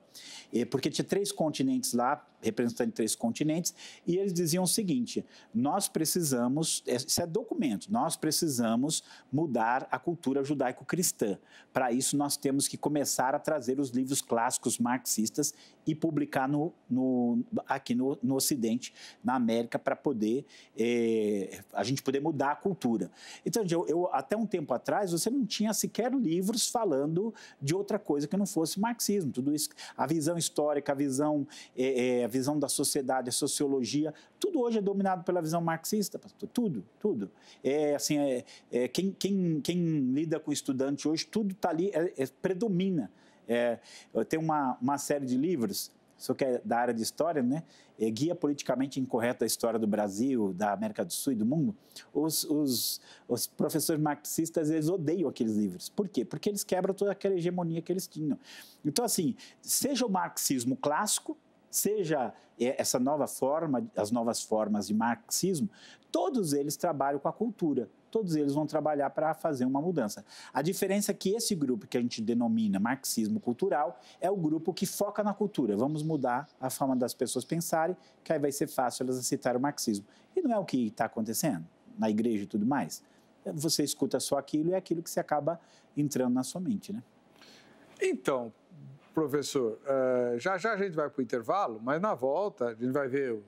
porque tinha três continentes lá, representando três continentes, e eles diziam o seguinte: nós precisamos, isso é documento, nós precisamos mudar a cultura judaico-cristã. Para isso, nós temos que começar a trazer os livros clássicos marxistas e publicar no, no aqui no, no, Ocidente, na América, para poder é, a gente poder mudar a cultura. Então, eu, eu, até um tempo atrás, você não tinha sequer livros falando de outra coisa que não fosse marxismo. Tudo isso, a visão histórica, a visão é, é, visão da sociedade, a sociologia, tudo hoje é dominado pela visão marxista, tudo, tudo. É assim, é, é quem, quem, quem lida com estudante hoje, tudo está ali, é, é, predomina. É, tenho uma, uma série de livros, só que é da área de história, né? É, Guia Politicamente Incorreta da História do Brasil, da América do Sul e do Mundo. Os, os, os professores marxistas, eles odeiam aqueles livros. Por quê? Porque eles quebram toda aquela hegemonia que eles tinham. Então, assim, seja o marxismo clássico, seja essa nova forma, as novas formas de marxismo, todos eles trabalham com a cultura. Todos eles vão trabalhar para fazer uma mudança. A diferença é que esse grupo que a gente denomina marxismo cultural é o grupo que foca na cultura. Vamos mudar a forma das pessoas pensarem, que aí vai ser fácil elas aceitarem o marxismo. E não é o que está acontecendo na igreja e tudo mais. Você escuta só aquilo e é aquilo que se acaba entrando na sua mente, né? Então, professor, uh, já já a gente vai para o intervalo, mas na volta a gente vai ver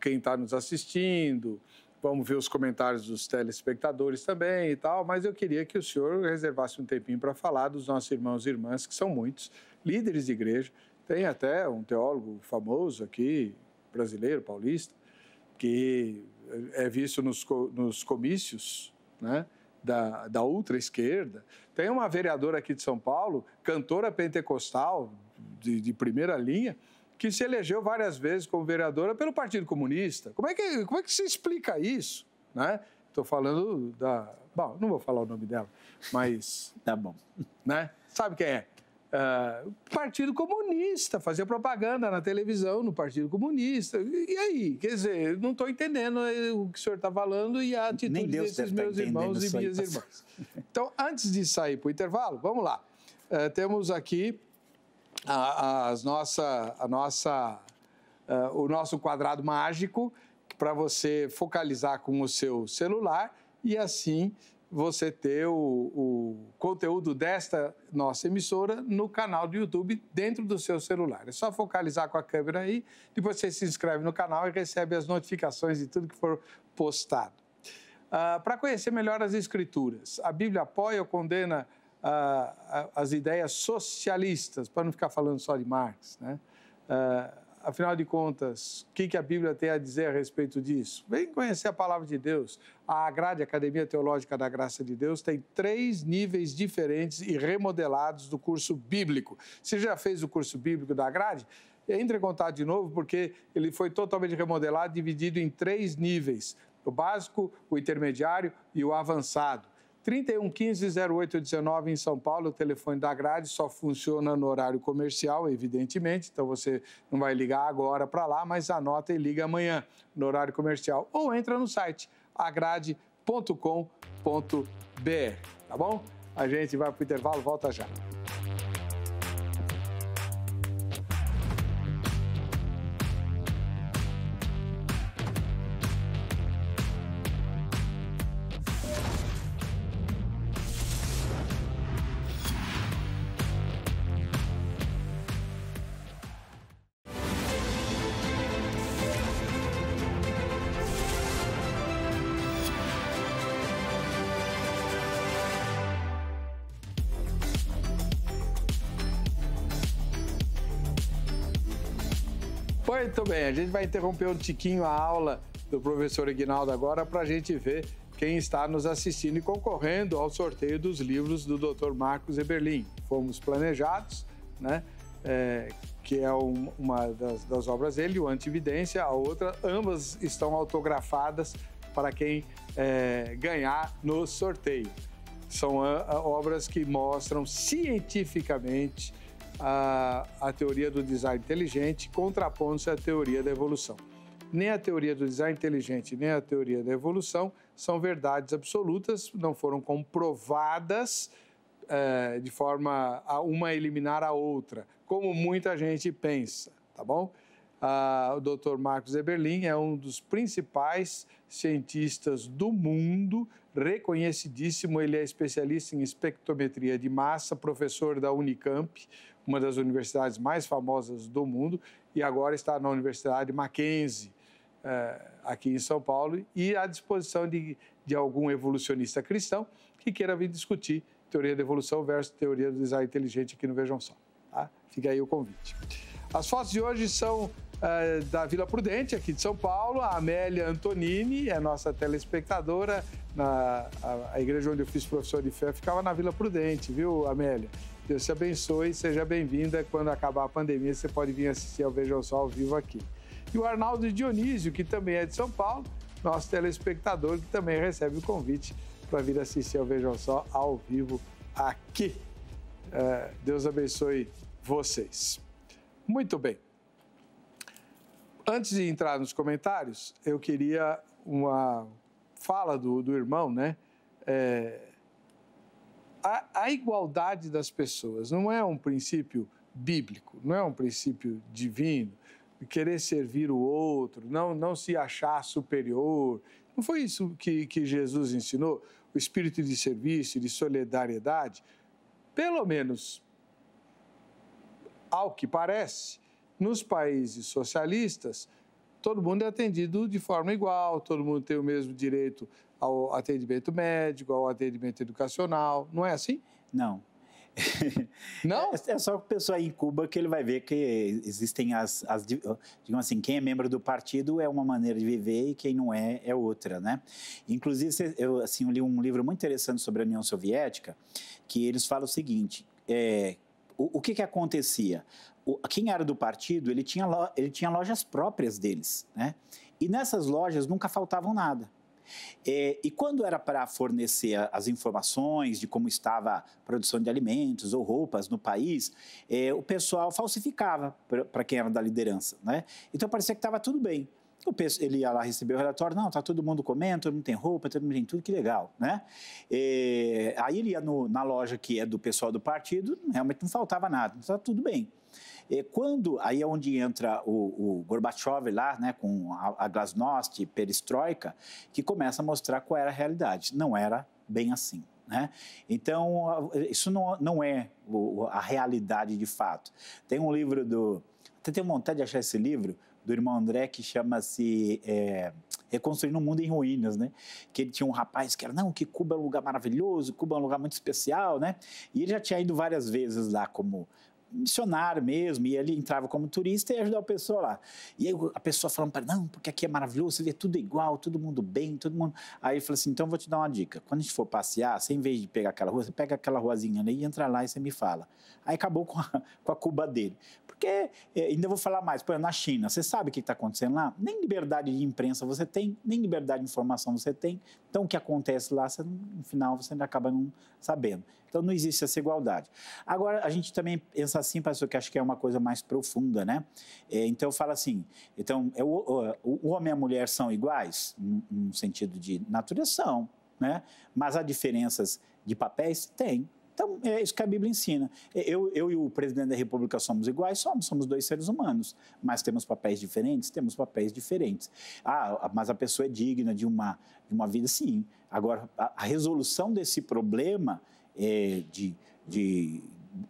quem está nos assistindo, vamos ver os comentários dos telespectadores também e tal, mas eu queria que o senhor reservasse um tempinho para falar dos nossos irmãos e irmãs, que são muitos, líderes de igreja. Tem até um teólogo famoso aqui, brasileiro, paulista, que é visto nos, nos comícios, né? da, da ultra-esquerda. Tem uma vereadora aqui de São Paulo, cantora pentecostal de, de primeira linha, que se elegeu várias vezes como vereadora pelo Partido Comunista. Como é que, como é que se explica isso? Né? Estou falando da. Bom, não vou falar o nome dela, mas. Tá bom. Né? Sabe quem é? Uh, Partido Comunista, fazia propaganda na televisão no Partido Comunista. E aí? Quer dizer, não estou entendendo o que o senhor está falando e a atitude desses tá meus irmãos e minhas irmãs. Então, antes de sair para o intervalo, vamos lá. Uh, temos aqui a, as nossa, a nossa, uh, o nosso quadrado mágico para você focalizar com o seu celular e assim você ter o, o, conteúdo desta nossa emissora no canal do YouTube dentro do seu celular. É só focalizar com a câmera aí, depois você se inscreve no canal e recebe as notificações de tudo que for postado. Uh, Para conhecer melhor as Escrituras, a Bíblia apoia ou condena uh, as ideias socialistas, para não ficar falando só de Marx, né? Uh, afinal de contas, o que, a Bíblia tem a dizer a respeito disso? Vem conhecer a palavra de Deus. A Grade Academia Teológica da Graça de Deus tem três níveis diferentes e remodelados do curso bíblico. Você já fez o curso bíblico da Grade? Entre em contato de novo, porque ele foi totalmente remodelado, dividido em três níveis: o básico, o intermediário e o avançado. 3115 0819 em São Paulo, o telefone da grade só funciona no horário comercial, evidentemente, então você não vai ligar agora para lá, mas anota e liga amanhã no horário comercial ou entra no site agrade.com.br, tá bom? A gente vai para o intervalo, volta já. Muito bem, a gente vai interromper um tiquinho a aula do professor Ignaldo agora para a gente ver quem está nos assistindo e concorrendo ao sorteio dos livros do Dr. Marcos Eberlin. Fomos planejados, né? É, que é um, uma das, das, obras dele, o Antividência, a outra, ambas estão autografadas para quem é, ganhar no sorteio. São a, a, obras que mostram cientificamente a, a teoria do design inteligente, contrapondo-se à teoria da evolução. Nem a teoria do design inteligente, nem a teoria da evolução são verdades absolutas, não foram comprovadas é, de forma a uma eliminar a outra, como muita gente pensa, tá bom? Ah, o Dr. Marcos Eberlin é um dos principais cientistas do mundo, reconhecidíssimo. Ele é especialista em espectrometria de massa, professor da Unicamp, uma das universidades mais famosas do mundo, e agora está na Universidade Mackenzie, eh, aqui em São Paulo, e à disposição de, de algum evolucionista cristão que queira vir discutir teoria da evolução versus teoria do design inteligente aqui no Vejam Só. Tá? Fica aí o convite. As fotos de hoje são uh, da Vila Prudente, aqui de São Paulo. A Amélia Antonini é nossa telespectadora. Na, a, a, igreja onde eu fiz professor de fé ficava na Vila Prudente, viu, Amélia? Deus te abençoe, seja bem-vinda. Quando acabar a pandemia, você pode vir assistir ao Vejam Só ao vivo aqui. E o Arnaldo Dionísio, que também é de São Paulo, nosso telespectador, que também recebe o convite para vir assistir ao Vejam Só ao vivo aqui. É, Deus abençoe vocês. Muito bem. Antes de entrar nos comentários, eu queria uma fala do, do irmão, né? É, a, a igualdade das pessoas não é um princípio bíblico, não é um princípio divino, querer servir o outro, não, não se achar superior. Não foi isso que, que Jesus ensinou? O espírito de serviço, de solidariedade? Pelo menos, ao que parece, nos países socialistas, todo mundo é atendido de forma igual, todo mundo tem o mesmo direito ao atendimento médico, ao atendimento educacional. Não é assim? Não. Não? É, é só a pessoa em Cuba que ele vai ver que existem as, as. Digamos assim, quem é membro do partido é uma maneira de viver e quem não é, é outra, né? Inclusive, eu, assim, li um livro muito interessante sobre a União Soviética, que eles falam o seguinte: é, o, o que, que acontecia? O, quem era do partido, ele tinha, lo, ele tinha lojas próprias deles, né? E nessas lojas nunca faltavam nada. É, e quando era para fornecer as informações de como estava a produção de alimentos ou roupas no país, é, o pessoal falsificava para quem era da liderança. Né? Então parecia que estava tudo bem. Ele ia lá receber o relatório, não, está todo mundo comendo, todo mundo tem roupa, todo mundo tem tudo, que legal, né? É, aí ele ia no, na loja que é do pessoal do partido, realmente não faltava nada, está tudo bem. E quando, aí é onde entra o, o Gorbachev lá, né, com a, a Glasnost, Perestroika, que começa a mostrar qual era a realidade. Não era bem assim. Né? Então, isso não, não é a realidade de fato. Tem um livro do. Até tenho vontade de achar esse livro, do irmão André, que chama-se é, Reconstruindo o Mundo em Ruínas, né? Que ele tinha um rapaz que era, não, que Cuba é um lugar maravilhoso, Cuba é um lugar muito especial, né? E ele já tinha ido várias vezes lá como missionário mesmo, e ele entrava como turista e ajudava a pessoa lá. E aí a pessoa falando para ele, não, porque aqui é maravilhoso, você vê tudo igual, todo mundo bem, todo mundo... Aí ele falou assim, então vou te dar uma dica, quando a gente for passear, você em vez de pegar aquela rua, você pega aquela ruazinha ali e entra lá e você me fala. Aí acabou com a, com a Cuba dele. Porque, é, ainda vou falar mais, por na China, você sabe o que está acontecendo lá? Nem liberdade de imprensa você tem, nem liberdade de informação você tem. Então, o que acontece lá, você, no final, você acaba não sabendo. Então, não existe essa igualdade. Agora, a gente também pensa assim, pastor, que acho que é uma coisa mais profunda, né? É, então, fala assim, então, é, o, homem e a mulher são iguais, no sentido de natureza, são, né? Mas há diferenças de papéis? Tem. Então, é isso que a Bíblia ensina. Eu, eu e o presidente da República somos iguais? Somos, somos dois seres humanos. Mas temos papéis diferentes? Temos papéis diferentes. Ah, mas a pessoa é digna de uma, de uma vida? Sim. Agora, a, a resolução desse problema é, de, de,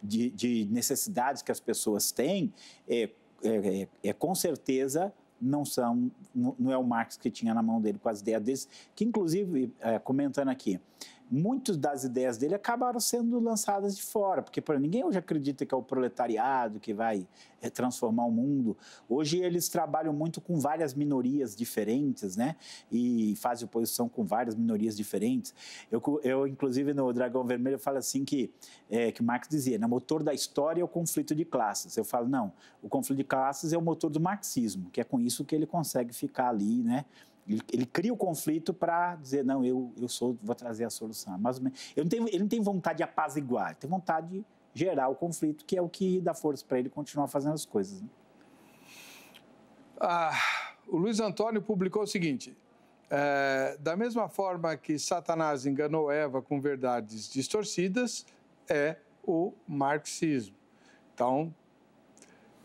de, de, necessidades que as pessoas têm é, é, é, é com certeza não são, não é o Marx que tinha na mão dele com as ideias dele, que inclusive, é, comentando aqui, muitas das ideias dele acabaram sendo lançadas de fora, porque por, ninguém hoje acredita que é o proletariado que vai eh, transformar o mundo. Hoje eles trabalham muito com várias minorias diferentes, né? E fazem oposição com várias minorias diferentes. Eu, eu inclusive, no Dragão Vermelho, falo assim que, é, que Marx dizia, o motor da história é o conflito de classes. Eu falo, não, o conflito de classes é o motor do marxismo, que é com isso que ele consegue ficar ali, né? Ele, ele cria o conflito para dizer, não, eu, eu sou, vou trazer a solução. Mas ele não, tem, ele não tem vontade de apaziguar, ele tem vontade de gerar o conflito, que é o que dá força para ele continuar fazendo as coisas. Né? Ah, o Luiz Antônio publicou o seguinte: é, da mesma forma que Satanás enganou Eva com verdades distorcidas, é o marxismo. Então,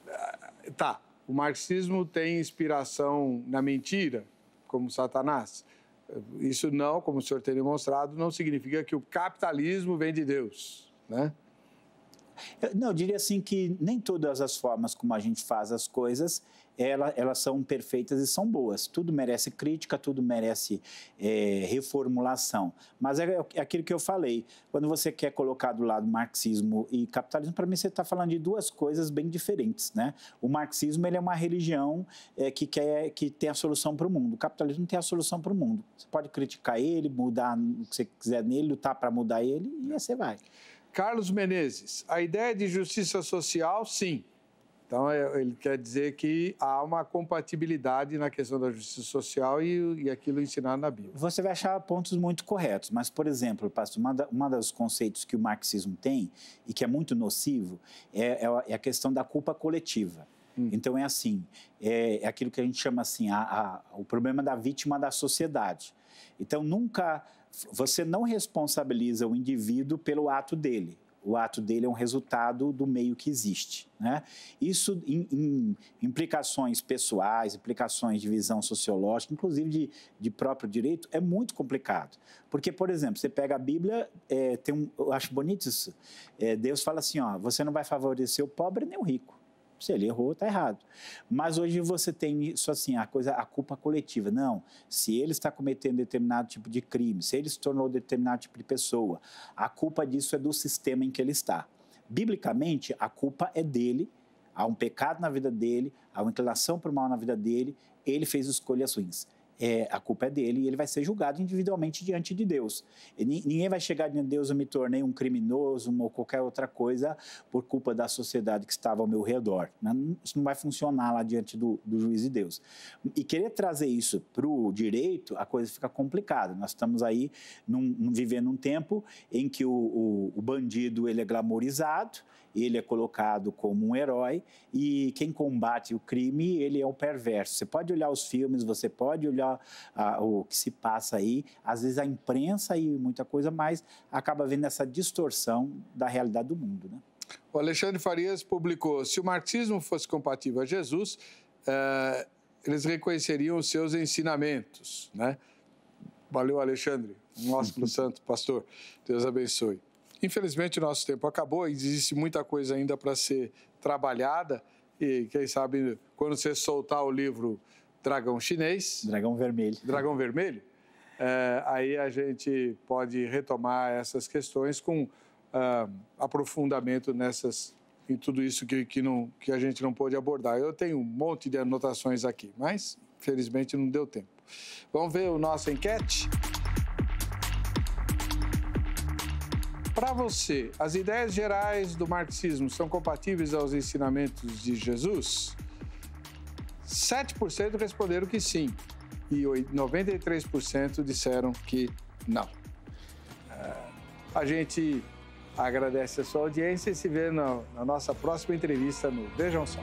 é, tá, o marxismo tem inspiração na mentira? Como Satanás. Isso não, como o senhor tem demonstrado, não significa que o capitalismo vem de Deus, né? Não, eu diria assim que nem todas as formas como a gente faz as coisas ela, elas são perfeitas e são boas. Tudo merece crítica, tudo merece é, reformulação. Mas é, é, aquilo que eu falei. Quando você quer colocar do lado marxismo e capitalismo, para mim você está falando de duas coisas bem diferentes. Né? O marxismo ele é uma religião é, que, quer, que tem a solução para o mundo. O capitalismo tem a solução para o mundo. Você pode criticar ele, mudar o que você quiser nele, lutar para mudar ele, e aí você vai. Carlos Menezes, a ideia de justiça social, sim, então, é, ele quer dizer que há uma compatibilidade na questão da justiça social e, e aquilo ensinado na Bíblia. Você vai achar pontos muito corretos, mas, por exemplo, pastor, uma, da, uma dos conceitos que o marxismo tem e que é muito nocivo é, é, é a questão da culpa coletiva. Hum. Então, é assim, é, é, aquilo que a gente chama assim, a, a, o problema da vítima da sociedade. Então, nunca, você não responsabiliza o indivíduo pelo ato dele o ato dele é um resultado do meio que existe. Né? Isso em, em implicações pessoais, implicações de visão sociológica, inclusive de, de próprio direito, é muito complicado. Porque, por exemplo, você pega a Bíblia, é, tem um, eu acho bonito isso, é, Deus fala assim, ó, você não vai favorecer o pobre nem o rico. Se ele errou, está errado. Mas hoje você tem isso assim, a coisa, a culpa coletiva. Não, se ele está cometendo determinado tipo de crime, se ele se tornou determinado tipo de pessoa, a culpa disso é do sistema em que ele está. Biblicamente, a culpa é dele, há um pecado na vida dele, há uma inclinação para o mal na vida dele, ele fez escolhas ruins é, a culpa é dele e ele vai ser julgado individualmente diante de Deus. E ninguém vai chegar diante de Deus, eu me tornei um criminoso ou qualquer outra coisa por culpa da sociedade que estava ao meu redor. Né? Isso não vai funcionar lá diante do, do juiz de Deus. E querer trazer isso para o direito, a coisa fica complicada. Nós estamos aí num, vivendo um tempo em que o, o, o bandido ele é glamorizado, ele é colocado como um herói e quem combate o crime, ele é o perverso. Você pode olhar os filmes, você pode olhar ah, o que se passa aí, às vezes a imprensa e muita coisa mais acaba vendo essa distorção da realidade do mundo, né? O Alexandre Farias publicou: se o marxismo fosse compatível a Jesus, eh, eles reconheceriam os seus ensinamentos, né? Valeu, Alexandre. Um ósculo santo, pastor. Deus abençoe. Infelizmente, o nosso tempo acabou, existe muita coisa ainda para ser trabalhada e, quem sabe, quando você soltar o livro Dragão Chinês... Dragão Vermelho. Dragão Vermelho, é, aí a gente pode retomar essas questões com uh, aprofundamento nessas em tudo isso que, que, não, que a gente não pôde abordar. Eu tenho um monte de anotações aqui, mas felizmente não deu tempo. Vamos ver o nosso enquete? Para você, as ideias gerais do marxismo são compatíveis aos ensinamentos de Jesus? 7% responderam que sim e 93% disseram que não. É, a gente agradece a sua audiência e se vê na, na nossa próxima entrevista no Vejam Só.